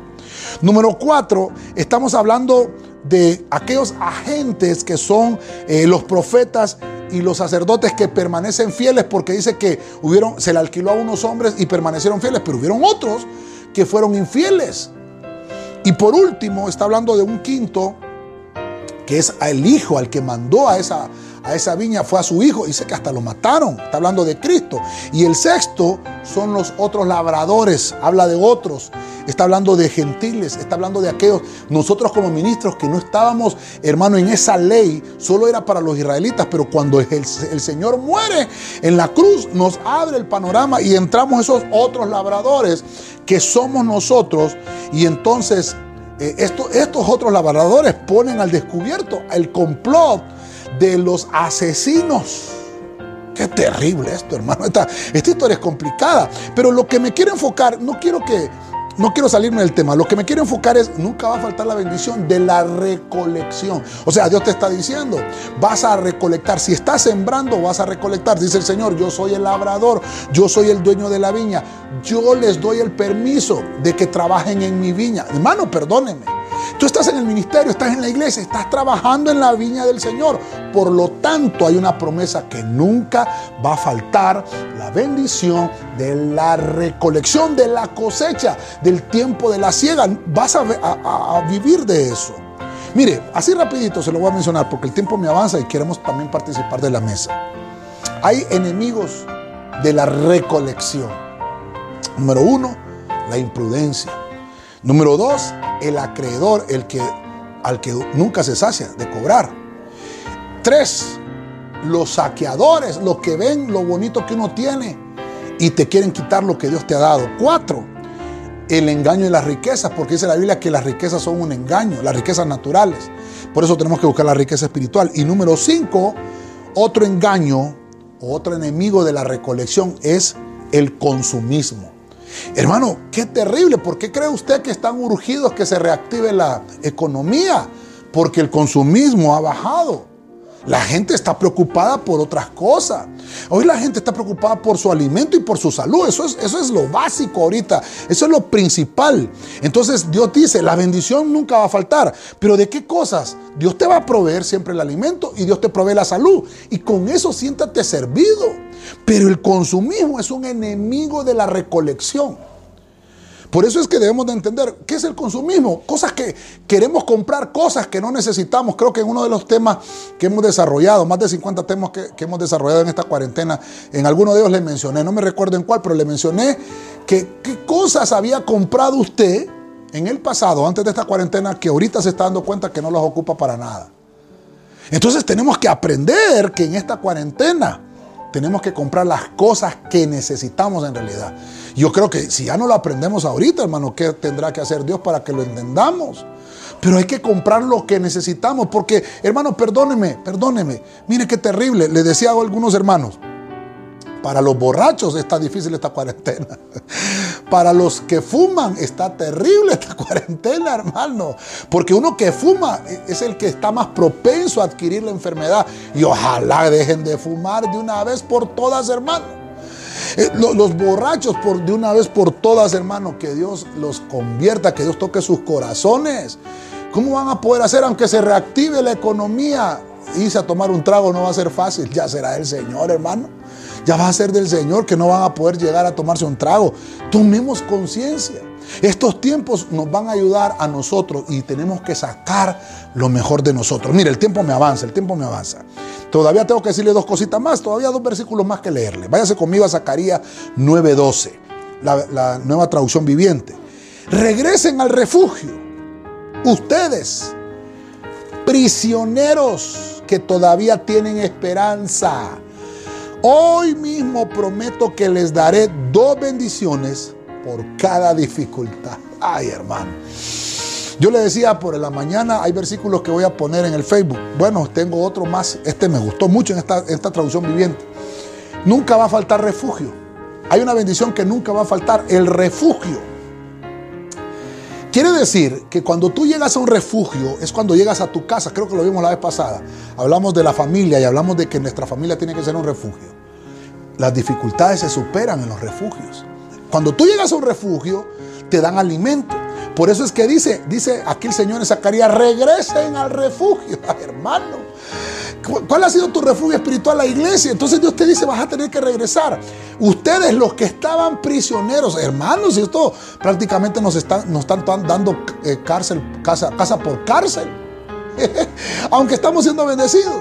Número cuatro, estamos hablando de aquellos agentes que son eh, los profetas y los sacerdotes que permanecen fieles, porque dice que hubieron, se le alquiló a unos hombres y permanecieron fieles, pero hubieron otros que fueron infieles. Y por último, está hablando de un quinto, que es el hijo al que mandó a esa, a esa viña, fue a su hijo. Dice que hasta lo mataron. Está hablando de Cristo. Y el sexto son los otros labradores. Habla de otros. Está hablando de gentiles. Está hablando de aquellos. Nosotros como ministros que no estábamos, hermano, en esa ley. Solo era para los israelitas. Pero cuando el, el Señor muere en la cruz, nos abre el panorama y entramos esos otros labradores que somos nosotros. Y entonces eh, estos otros labradores ponen al descubierto el complot de los asesinos. Qué terrible esto, hermano. Esta, esta historia es complicada. Pero lo que me quiero enfocar, no quiero que no quiero salirme del tema. Lo que me quiero enfocar es, nunca va a faltar la bendición de la recolección. O sea, Dios te está diciendo, vas a recolectar. Si estás sembrando, vas a recolectar. Dice el Señor, yo soy el labrador, yo soy el dueño de la viña. Yo les doy el permiso de que trabajen en mi viña. Hermano, perdónenme. Tú estás en el ministerio, estás en la iglesia, estás trabajando en la viña del Señor. Por lo tanto, hay una promesa que nunca va a faltar, la bendición de la recolección, de la cosecha, del tiempo de la siega. Vas a, vivir de eso. Mire, así rapidito se lo voy a mencionar porque el tiempo me avanza y queremos también participar de la mesa. Hay enemigos de la recolección. Número uno, la imprudencia. Número dos, el acreedor, el que, al que nunca se sacia de cobrar. Tres, los saqueadores, los que ven lo bonito que uno tiene y te quieren quitar lo que Dios te ha dado. Cuatro, el engaño de las riquezas, porque dice la Biblia que las riquezas son un engaño, las riquezas naturales. Por eso tenemos que buscar la riqueza espiritual. Y número cinco, otro engaño, otro enemigo de la recolección es el consumismo. Hermano, qué terrible. ¿Por qué cree usted que están urgidos que se reactive la economía? Porque el consumismo ha bajado. La gente está preocupada por otras cosas. Hoy la gente está preocupada por su alimento y por su salud. Eso es, eso es lo básico ahorita. Eso es lo principal. Entonces Dios dice, la bendición nunca va a faltar. Pero ¿de qué cosas? Dios te va a proveer siempre el alimento y Dios te provee la salud. Y con eso siéntate servido. Pero el consumismo es un enemigo de la recolección. Por eso es que debemos de entender qué es el consumismo. Cosas que queremos comprar, cosas que no necesitamos. Creo que en uno de los temas que hemos desarrollado, más de 50 temas que, hemos desarrollado en esta cuarentena, en alguno de ellos le mencioné, no me recuerdo en cuál, pero le mencioné que qué cosas había comprado usted en el pasado, antes de esta cuarentena, que ahorita se está dando cuenta que no las ocupa para nada. Entonces tenemos que aprender que en esta cuarentena tenemos que comprar las cosas que necesitamos en realidad. Yo creo que si ya no lo aprendemos ahorita, hermano, ¿qué tendrá que hacer Dios para que lo entendamos? Pero hay que comprar lo que necesitamos, porque, hermano, perdóneme, perdóneme. Mire qué terrible. Le decía a algunos hermanos, para los borrachos está difícil esta cuarentena. [LAUGHS] Para los que fuman está terrible esta [LAUGHS] cuarentena, hermano. Porque uno que fuma es el que está más propenso a adquirir la enfermedad. Y ojalá dejen de fumar de una vez por todas, hermano. Eh, los borrachos por, de una vez por todas, hermano, que Dios los convierta, que Dios toque sus corazones. ¿Cómo van a poder hacer aunque se reactive la economía? Irse a tomar un trago no va a ser fácil, ya será el Señor, hermano ya va a ser del Señor que no van a poder llegar a tomarse un trago. Tomemos conciencia. Estos tiempos nos van a ayudar a nosotros y tenemos que sacar lo mejor de nosotros. Mire, el tiempo me avanza, el tiempo me avanza. Todavía tengo que decirle dos cositas más, todavía dos versículos más que leerle. Váyase conmigo a Zacarías 9:12, la, la nueva traducción viviente. Regresen al refugio. Ustedes, prisioneros que todavía tienen esperanza Hoy mismo prometo que les daré dos bendiciones por cada dificultad. Ay, hermano. Yo le decía por la mañana, hay versículos que voy a poner en el Facebook. Bueno, tengo otro más. Este me gustó mucho en esta, esta traducción viviente. Nunca va a faltar refugio. Hay una bendición que nunca va a faltar, el refugio. Quiere decir que cuando tú llegas a un refugio es cuando llegas a tu casa. Creo que lo vimos la vez pasada. Hablamos de la familia y hablamos de que nuestra familia tiene que ser un refugio. Las dificultades se superan en los refugios. Cuando tú llegas a un refugio, te dan alimento. Por eso es que dice, dice aquí el Señor en Zacarías, regresen al refugio, [LAUGHS] hermano. ¿Cuál ha sido tu refugio espiritual? La iglesia. Entonces Dios te dice, vas a tener que regresar. Ustedes los que estaban prisioneros, hermanos, y esto prácticamente nos están, nos están dando eh, cárcel, casa, casa por cárcel. [LAUGHS] Aunque estamos siendo bendecidos.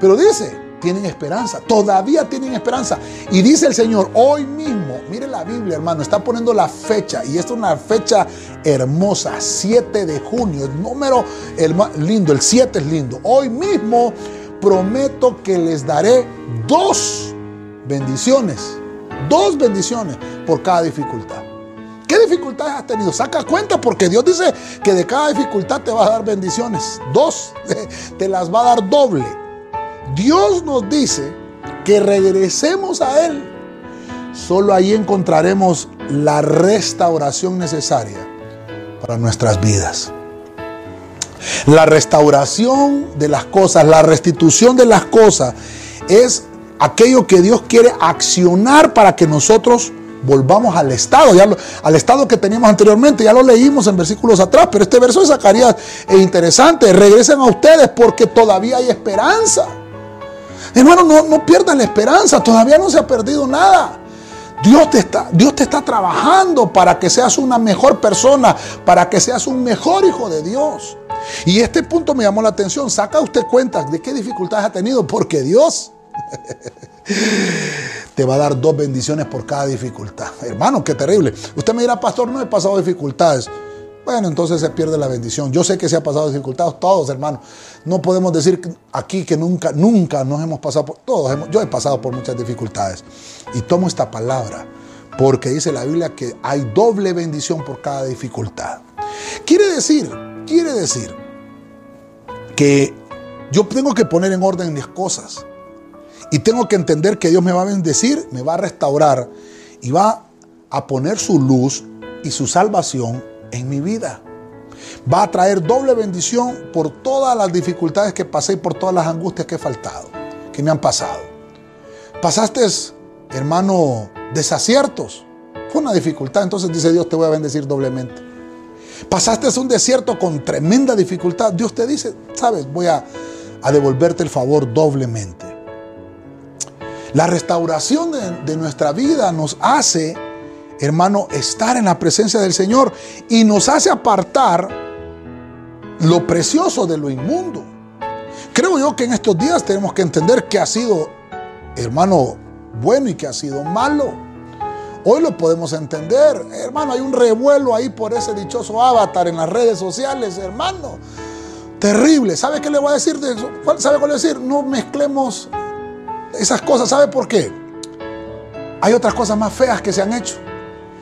Pero dice, tienen esperanza, todavía tienen esperanza. Y dice el Señor, hoy mismo, mire la Biblia hermano, está poniendo la fecha, y esta es una fecha hermosa, 7 de junio, el número el, lindo, el 7 es lindo. Hoy mismo prometo que les daré dos bendiciones, dos bendiciones por cada dificultad. ¿Qué dificultades has tenido? Saca cuenta porque Dios dice que de cada dificultad te va a dar bendiciones. Dos, [LAUGHS] te las va a dar doble. Dios nos dice que regresemos a Él solo ahí encontraremos la restauración necesaria para nuestras vidas. La restauración de las cosas, la restitución de las cosas es aquello que Dios quiere accionar para que nosotros volvamos al estado, al estado que teníamos anteriormente, ya lo leímos en versículos atrás, pero este verso de Zacarías es interesante, regresen a ustedes porque todavía hay esperanza. Hermano, no, no pierdan la esperanza, todavía no se ha perdido nada. Dios te, está, Dios te está trabajando para que seas una mejor persona, para que seas un mejor hijo de Dios. Y este punto me llamó la atención. Saca usted cuenta de qué dificultades ha tenido, porque Dios [LAUGHS] te va a dar dos bendiciones por cada dificultad. Hermano, qué terrible. Usted me dirá, pastor, no he pasado dificultades. Bueno, entonces se pierde la bendición. Yo sé que se ha pasado dificultades todos, hermano. No podemos decir aquí que nunca, nunca nos hemos pasado por todos. yo he pasado por muchas dificultades. Y tomo esta palabra porque dice la Biblia que hay doble bendición por cada dificultad. Quiere decir, quiere decir que yo tengo que poner en orden mis cosas. Y tengo que entender que Dios me va a bendecir, me va a restaurar y va a poner su luz y su salvación en mi vida. Va a traer doble bendición por todas las dificultades que pasé y por todas las angustias que he faltado, que me han pasado. Pasaste, hermano, desaciertos. Fue una dificultad, entonces dice Dios, te voy a bendecir doblemente. Pasaste un desierto con tremenda dificultad. Dios te dice, sabes, voy a, a devolverte el favor doblemente. La restauración de, nuestra vida nos hace, hermano, estar en la presencia del Señor y nos hace apartar lo precioso de lo inmundo. Creo yo que en estos días tenemos que entender que ha sido, hermano, bueno y que ha sido malo. Hoy lo podemos entender, hermano, hay un revuelo ahí por ese dichoso avatar en las redes sociales, hermano. Terrible. ¿Sabe qué le voy a decir de eso? ¿Sabe cuál le voy a decir? No mezclemos esas cosas. ¿Sabe por qué? Hay otras cosas más feas que se han hecho.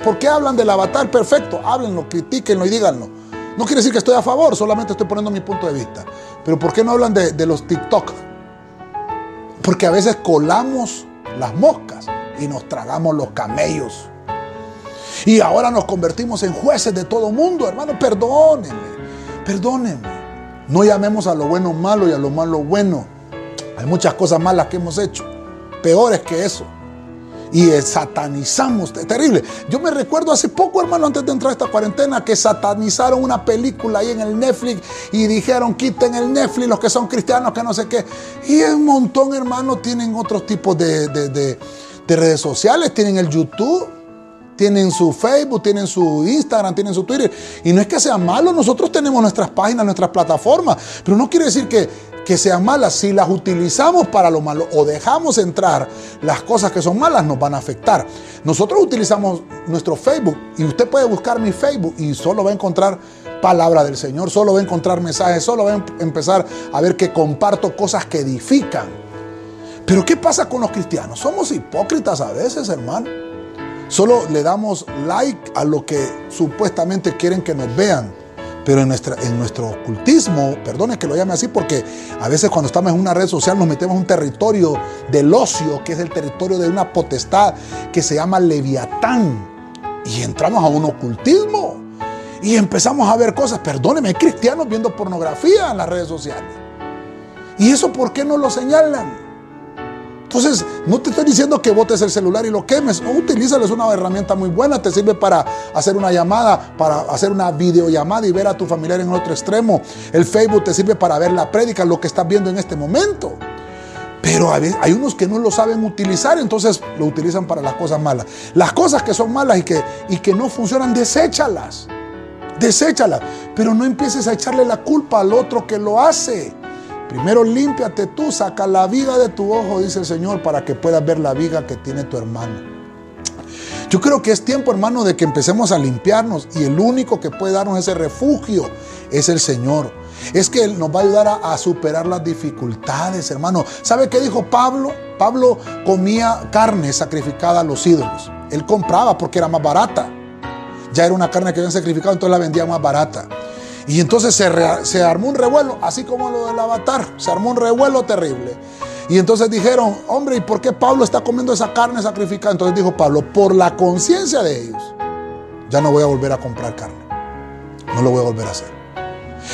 ¿Por qué hablan del avatar perfecto? Háblenlo, critiquenlo y díganlo. No quiere decir que estoy a favor, solamente estoy poniendo mi punto de vista. Pero ¿por qué no hablan de, de los TikTok? Porque a veces colamos las moscas y nos tragamos los camellos. Y ahora nos convertimos en jueces de todo mundo, hermano. Perdónenme, perdónenme. No llamemos a lo bueno malo y a lo malo bueno. Hay muchas cosas malas que hemos hecho, peores que eso. Y satanizamos, terrible. Yo me recuerdo hace poco, hermano, antes de entrar a esta cuarentena, que satanizaron una película ahí en el Netflix y dijeron, quiten el Netflix los que son cristianos, que no sé qué. Y un montón, hermano, tienen otros tipos de, de redes sociales, tienen el YouTube tienen su Facebook, tienen su Instagram, tienen su Twitter. Y no es que sea malo, nosotros tenemos nuestras páginas, nuestras plataformas, pero no quiere decir que que sean malas, si las utilizamos para lo malo o dejamos entrar las cosas que son malas, nos van a afectar. Nosotros utilizamos nuestro Facebook y usted puede buscar mi Facebook y solo va a encontrar palabra del Señor, solo va a encontrar mensajes, solo va a em-, empezar a ver que comparto cosas que edifican. Pero ¿qué pasa con los cristianos? Somos hipócritas a veces, hermano. Solo le damos like a lo que supuestamente quieren que nos vean pero en, nuestra, en nuestro ocultismo, perdone que lo llame así, porque a veces cuando estamos en una red social nos metemos en un territorio del ocio, que es el territorio de una potestad que se llama leviatán. Y entramos a un ocultismo. Y empezamos a ver cosas, perdóneme, hay cristianos viendo pornografía en las redes sociales. ¿Y eso por qué no lo señalan? Entonces, no te estoy diciendo que botes el celular y lo quemes. Utilízalo, es una herramienta muy buena. Te sirve para hacer una llamada, para hacer una videollamada y ver a tu familiar en otro extremo. El Facebook te sirve para ver la prédica, lo que estás viendo en este momento. Pero hay unos que no lo saben utilizar, entonces lo utilizan para las cosas malas. Las cosas que son malas y que, y que no funcionan, deséchalas. Deséchalas. Pero no empieces a echarle la culpa al otro que lo hace. Primero límpiate tú, saca la viga de tu ojo, dice el Señor, para que puedas ver la viga que tiene tu hermano. Yo creo que es tiempo, hermano, de que empecemos a limpiarnos y el único que puede darnos ese refugio es el Señor. Es que Él nos va a ayudar a, a superar las dificultades, hermano. ¿Sabe qué dijo Pablo? Pablo comía carne sacrificada a los ídolos. Él compraba porque era más barata. Ya era una carne que habían sacrificado, entonces la vendía más barata. Y entonces se, armó un revuelo, así como lo del avatar, se armó un revuelo terrible. Y entonces dijeron, hombre, ¿y por qué Pablo está comiendo esa carne sacrificada? Entonces dijo Pablo, por la conciencia de ellos, ya no voy a volver a comprar carne. No lo voy a volver a hacer.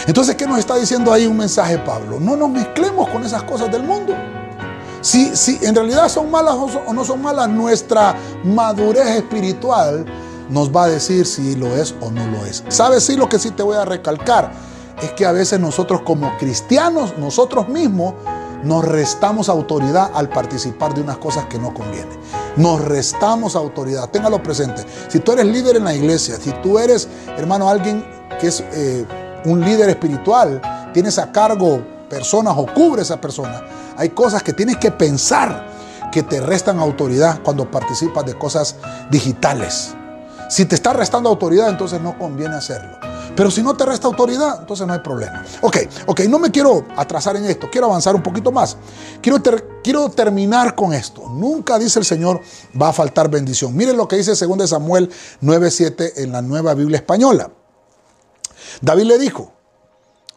Entonces, ¿qué nos está diciendo ahí un mensaje Pablo? No nos mezclemos con esas cosas del mundo. Si, si en realidad son malas o no son malas, nuestra madurez espiritual nos va a decir si lo es o no lo es. ¿Sabes? Sí, lo que sí te voy a recalcar es que a veces nosotros como cristianos, nosotros mismos, nos restamos autoridad al participar de unas cosas que no convienen. Nos restamos autoridad. Téngalo presente. Si tú eres líder en la iglesia, si tú eres, hermano, alguien que es eh, un líder espiritual, tienes a cargo personas o cubre a esa persona, hay cosas que tienes que pensar que te restan autoridad cuando participas de cosas digitales. Si te está restando autoridad, entonces no conviene hacerlo. Pero si no te resta autoridad, entonces no hay problema. Ok, ok, no me quiero atrasar en esto, quiero avanzar un poquito más. Quiero, quiero terminar con esto. Nunca dice el Señor va a faltar bendición. Miren lo que dice 2 Samuel 9:7 en la nueva Biblia española. David le dijo,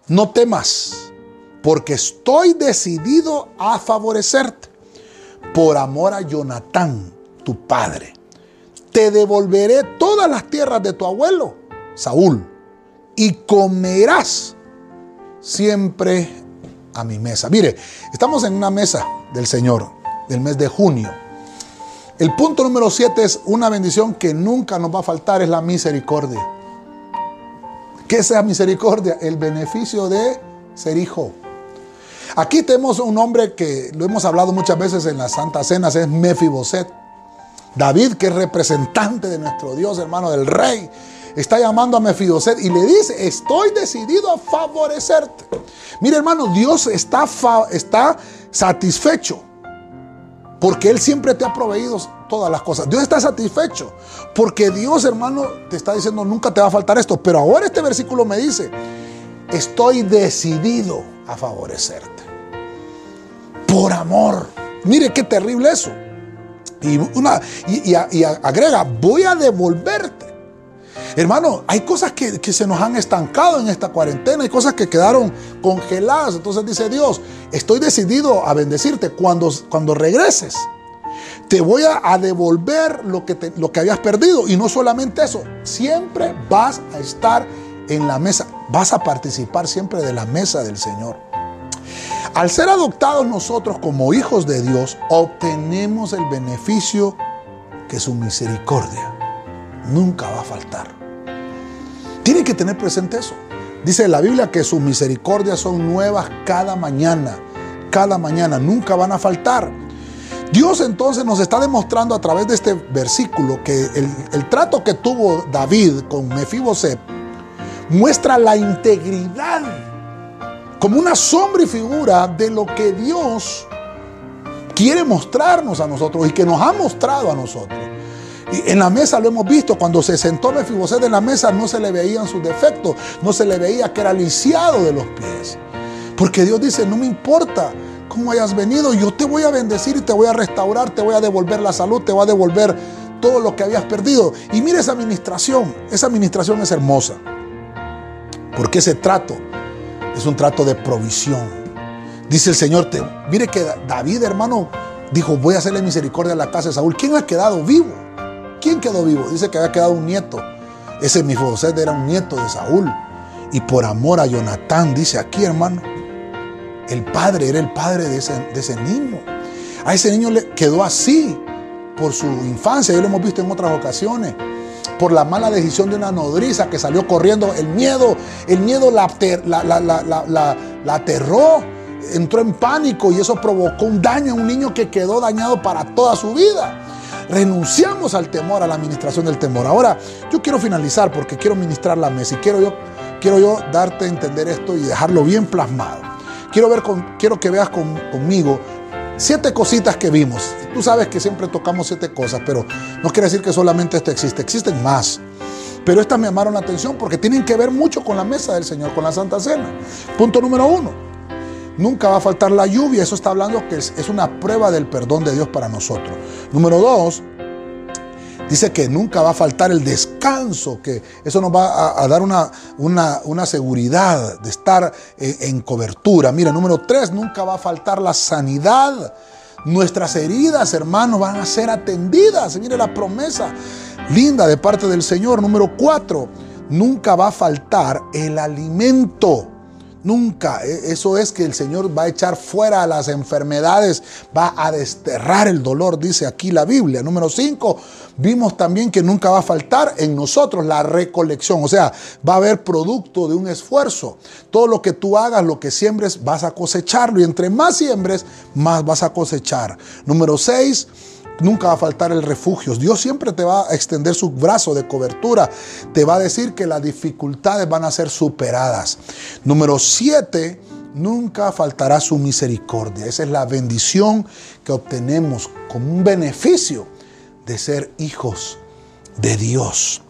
no temas, porque estoy decidido a favorecerte por amor a Jonatán, tu padre. Te devolveré todas las tierras de tu abuelo, Saúl y comerás siempre a mi mesa. Mire, estamos en una mesa del Señor del mes de junio. El punto número 7 es una bendición que nunca nos va a faltar, es la misericordia. ¿Qué es la misericordia? El beneficio de ser hijo. Aquí tenemos un hombre que lo hemos hablado muchas veces en las Santas Cenas, es Mefiboset. David, que es representante de nuestro Dios, hermano del rey, está llamando a Mefiboset y le dice, estoy decidido a favorecerte. Mire hermano, Dios está, está satisfecho porque Él siempre te ha proveído todas las cosas. Dios está satisfecho porque Dios hermano te está diciendo, nunca te va a faltar esto. Pero ahora este versículo me dice, estoy decidido a favorecerte. Por amor. Mire qué terrible eso. Y, una, y agrega, voy a devolverte Hermano, hay cosas que, se nos han estancado en esta cuarentena, hay cosas que quedaron congeladas. Entonces dice Dios, estoy decidido a bendecirte cuando, cuando regreses. Te voy a, devolver lo que, lo que habías perdido. Y no solamente eso, siempre vas a estar en la mesa, vas a participar siempre de la mesa del Señor. Al ser adoptados nosotros como hijos de Dios, obtenemos el beneficio que su misericordia nunca va a faltar. Tiene que tener presente eso. Dice la Biblia que sus misericordias son nuevas cada mañana. Cada mañana, nunca van a faltar. Dios entonces nos está demostrando a través de este versículo que el, trato que tuvo David con Mefiboset muestra la integridad como una sombra y figura de lo que Dios quiere mostrarnos a nosotros y que nos ha mostrado a nosotros. Y en la mesa lo hemos visto, cuando se sentó Mefiboset en la mesa no se le veían sus defectos, no se le veía que era lisiado de los pies. Porque Dios dice, no me importa cómo hayas venido, yo te voy a bendecir y te voy a restaurar, te voy a devolver la salud, te voy a devolver todo lo que habías perdido. Y mire esa administración, esa administración es hermosa. Porque ese trato es un trato de provisión. Dice el Señor, mire que David, hermano, dijo, voy a hacerle misericordia a la casa de Saúl. ¿Quién ha quedado vivo? ¿Quién quedó vivo? Dice que había quedado un nieto. Ese Mifoset era un nieto de Saúl. Y por amor a Jonatán, dice aquí, hermano, el padre era el padre de ese, de ese niño. A ese niño le quedó así por su infancia, ya lo hemos visto en otras ocasiones, por la mala decisión de una nodriza que salió corriendo, el miedo, el miedo la, la, la, la, aterró, entró en pánico y eso provocó un daño a un niño que quedó dañado para toda su vida renunciamos al temor, a la administración del temor. Ahora, yo quiero finalizar porque quiero ministrar la mesa y quiero yo, quiero yo darte a entender esto y dejarlo bien plasmado. Quiero, ver con, quiero que veas conmigo siete cositas que vimos. Tú sabes que siempre tocamos siete cosas, pero no quiere decir que solamente esto existe, existen más. Pero estas me llamaron la atención porque tienen que ver mucho con la mesa del Señor, con la Santa Cena. Punto número uno. Nunca va a faltar la lluvia. Eso está hablando que es, una prueba del perdón de Dios para nosotros. Número dos, Dice que nunca va a faltar el descanso, que eso nos va a, dar una, una, seguridad de estar en, en cobertura. Mira, número tres, nunca va a faltar la sanidad. Nuestras heridas, hermanos, van a ser atendidas. Mire la promesa linda de parte del Señor. Número cuatro, nunca va a faltar el alimento. Nunca. E, eso es que el Señor va a echar fuera las enfermedades, va a desterrar el dolor, dice aquí la Biblia. Número 5, vimos también que nunca va a faltar en nosotros la recolección. O sea, va a haber producto de un esfuerzo. Todo lo que tú hagas, lo que siembres, vas a cosecharlo. Y entre más siembres, más vas a cosechar. Número 6, Nunca va a faltar el refugio. Dios siempre te va a extender su brazo de cobertura. Te va a decir que las dificultades van a ser superadas. Número siete, nunca faltará su misericordia. Esa es la bendición que obtenemos como un beneficio de ser hijos de Dios.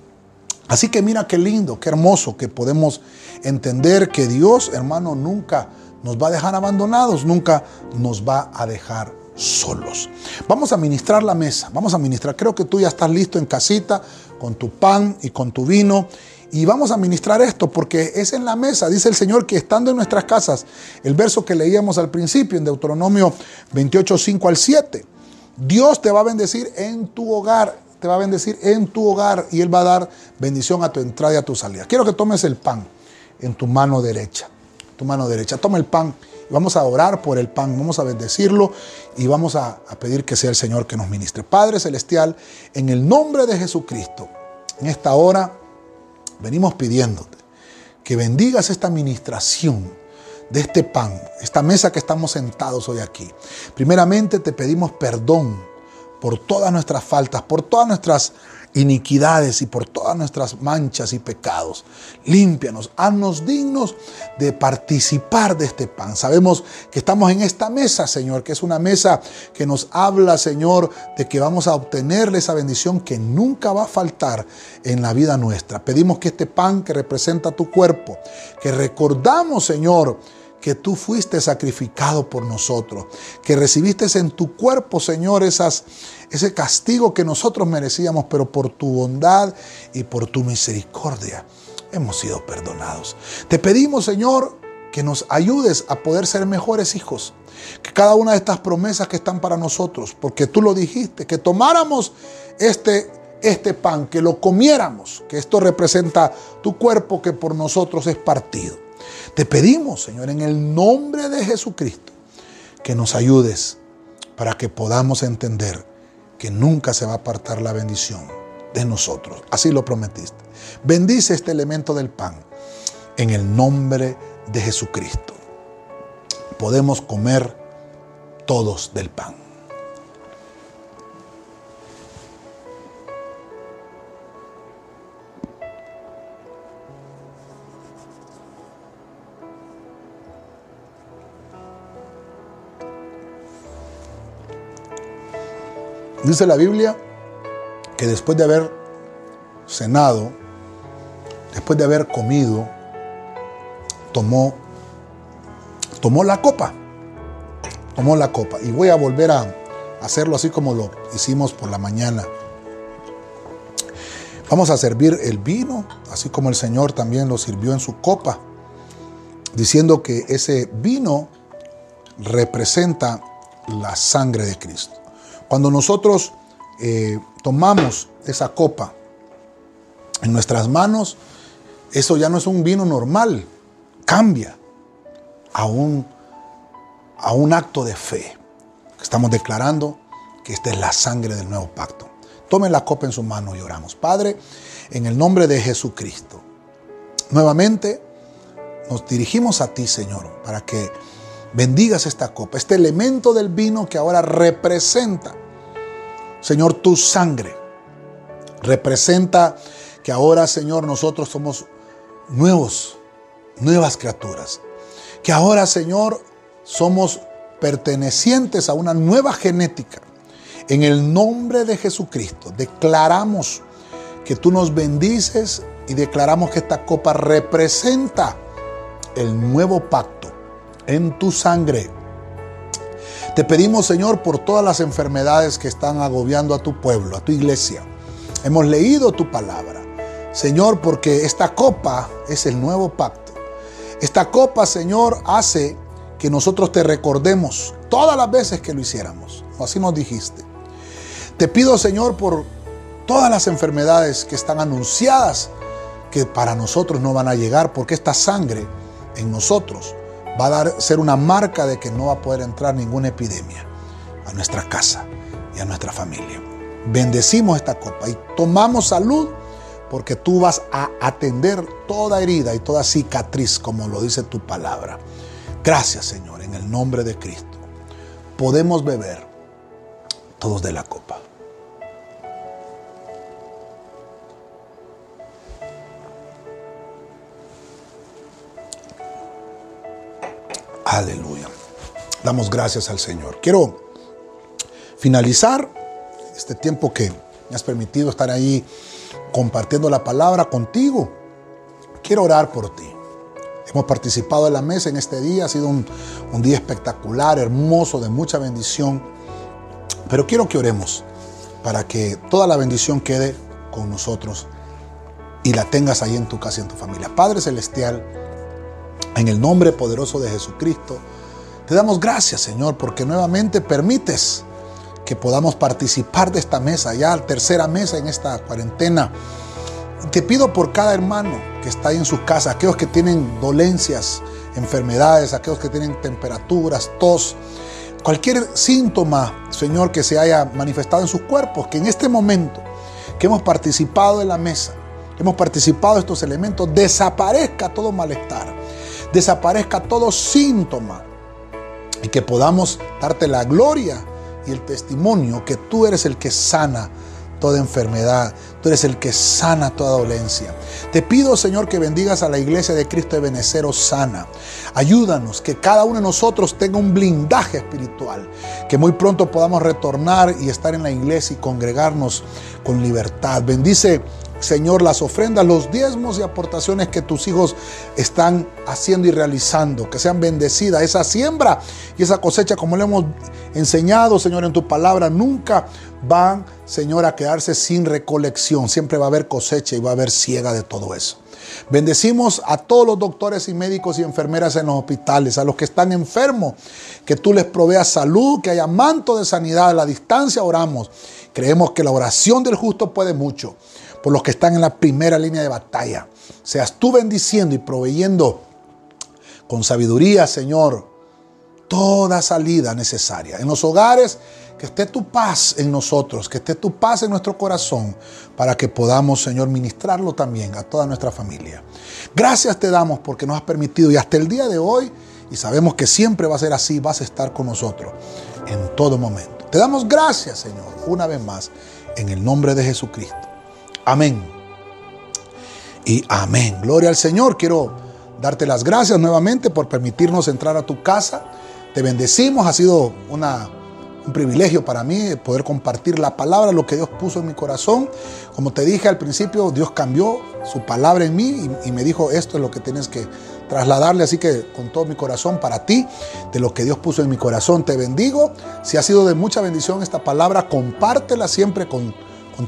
Así que mira qué lindo, qué hermoso que podemos entender que Dios, hermano, nunca nos va a dejar abandonados, nunca nos va a dejar solos. Vamos a ministrar la mesa, vamos a ministrar. Creo que tú ya estás listo en casita con tu pan y con tu vino. Y vamos a ministrar esto porque es en la mesa, dice el Señor, que estando en nuestras casas, el verso que leíamos al principio en Deuteronomio 28, 5 al 7, Dios te va a bendecir en tu hogar, te va a bendecir en tu hogar y Él va a dar bendición a tu entrada y a tu salida. Quiero que tomes el pan en tu mano derecha, tu mano derecha, toma el pan Vamos a orar por el pan, vamos a bendecirlo y vamos a, pedir que sea el Señor que nos ministre. Padre Celestial, en el nombre de Jesucristo, en esta hora venimos pidiéndote que bendigas esta administración de este pan, esta mesa que estamos sentados hoy aquí. Primeramente te pedimos perdón por todas nuestras faltas, por todas nuestras iniquidades y por todas nuestras manchas y pecados. Límpianos, haznos dignos de participar de este pan. Sabemos que estamos en esta mesa, Señor, que es una mesa que nos habla, Señor, de que vamos a obtenerle esa bendición que nunca va a faltar en la vida nuestra. Pedimos que este pan que representa tu cuerpo, que recordamos, Señor, que tú fuiste sacrificado por nosotros, que recibiste en tu cuerpo, Señor, esas, ese castigo que nosotros merecíamos, pero por tu bondad y por tu misericordia hemos sido perdonados. Te pedimos, Señor, que nos ayudes a poder ser mejores hijos. Que cada una de estas promesas que están para nosotros, porque tú lo dijiste, que tomáramos este, este pan, que lo comiéramos, que esto representa tu cuerpo que por nosotros es partido. Te pedimos, Señor, en el nombre de Jesucristo, que nos ayudes para que podamos entender que nunca se va a apartar la bendición de nosotros. Así lo prometiste. Bendice este elemento del pan en el nombre de Jesucristo. Podemos comer todos del pan. Dice la Biblia que después de haber cenado, después de haber comido, tomó, tomó la copa. Tomó la copa. Y voy a volver a hacerlo así como lo hicimos por la mañana. Vamos a servir el vino, así como el Señor también lo sirvió en su copa, diciendo que ese vino representa la sangre de Cristo. Cuando nosotros eh, tomamos esa copa en nuestras manos, eso ya no es un vino normal, cambia a un, a un acto de fe. Estamos declarando que esta es la sangre del nuevo pacto. Tomen la copa en su mano y oramos. Padre, en el nombre de Jesucristo, nuevamente nos dirigimos a ti, Señor, para que bendigas esta copa, este elemento del vino que ahora representa, Señor, tu sangre. Representa que ahora, Señor, nosotros somos nuevos, nuevas criaturas. Que ahora, Señor, somos pertenecientes a una nueva genética. En el nombre de Jesucristo declaramos que tú nos bendices y declaramos que esta copa representa el nuevo pacto en tu sangre. Te pedimos, Señor, por todas las enfermedades que están agobiando a tu pueblo, a tu iglesia. hemos leído tu palabra. Señor, porque esta copa es el nuevo pacto. Esta copa, Señor, hace que nosotros te recordemos todas las veces que lo hiciéramos. Así nos dijiste. Te pido, Señor, por todas las enfermedades que están anunciadas, que para nosotros no van a llegar, porque esta sangre en nosotros va a ser una marca de que no va a poder entrar ninguna epidemia a nuestra casa y a nuestra familia. Bendecimos esta copa y tomamos salud porque tú vas a atender toda herida y toda cicatriz, como lo dice tu palabra. Gracias, Señor, en el nombre de Cristo. Podemos beber todos de la copa. Aleluya. Damos gracias al Señor. Quiero finalizar este tiempo que me has permitido estar ahí compartiendo la palabra contigo. Quiero orar por ti. Hemos participado en la mesa en este día. Ha sido un, un día espectacular, hermoso, de mucha bendición. Pero quiero que oremos para que toda la bendición quede con nosotros y la tengas ahí en tu casa y en tu familia. Padre Celestial, en el nombre poderoso de Jesucristo, te damos gracias, Señor, porque nuevamente permites que podamos participar de esta mesa, ya tercera mesa en esta cuarentena. Te pido por cada hermano que está ahí en su casa, aquellos que tienen dolencias, enfermedades, aquellos que tienen temperaturas, tos, cualquier síntoma, Señor, que se haya manifestado en sus cuerpos, que en este momento que hemos participado de la mesa, hemos participado de estos elementos, desaparezca todo malestar, desaparezca todo síntoma y que podamos darte la gloria y el testimonio que tú eres el que sana toda enfermedad, tú eres el que sana toda dolencia. Te pido, Señor, que bendigas a la iglesia de Cristo de Benecero sana. Ayúdanos, que cada uno de nosotros tenga un blindaje espiritual, que muy pronto podamos retornar y estar en la iglesia y congregarnos con libertad. Bendice Señor, las ofrendas, los diezmos y aportaciones que tus hijos están haciendo y realizando, que sean bendecidas. Esa siembra y esa cosecha, como le hemos enseñado, Señor, en tu palabra, nunca van, Señor, a quedarse sin recolección. Siempre va a haber cosecha y va a haber ciega de todo eso. Bendecimos a todos los doctores y médicos y enfermeras en los hospitales, a los que están enfermos, que tú les proveas salud, que haya manto de sanidad. A la distancia oramos. Creemos que la oración del justo puede mucho por los que están en la primera línea de batalla. Seas tú bendiciendo y proveyendo con sabiduría, Señor, toda salida necesaria. En los hogares, que esté tu paz en nosotros, que esté tu paz en nuestro corazón, para que podamos, Señor, ministrarlo también a toda nuestra familia. Gracias te damos porque nos has permitido y hasta el día de hoy, y sabemos que siempre va a ser así, vas a estar con nosotros en todo momento. Te damos gracias, Señor, una vez más, en el nombre de Jesucristo. Amén. Y amén. Gloria al Señor. Quiero darte las gracias nuevamente por permitirnos entrar a tu casa. Te bendecimos. Ha sido un privilegio para mí poder compartir la palabra, lo que Dios puso en mi corazón. Como te dije al principio, Dios cambió su palabra en mí y, me dijo, esto es lo que tienes que trasladarle. Así que con todo mi corazón para ti, de lo que Dios puso en mi corazón, te bendigo. Si ha sido de mucha bendición esta palabra, compártela siempre con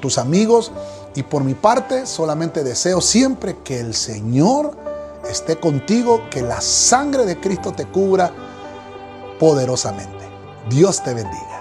tus amigos. Y por mi parte, solamente deseo siempre que el Señor esté contigo, que la sangre de Cristo te cubra poderosamente. Dios te bendiga.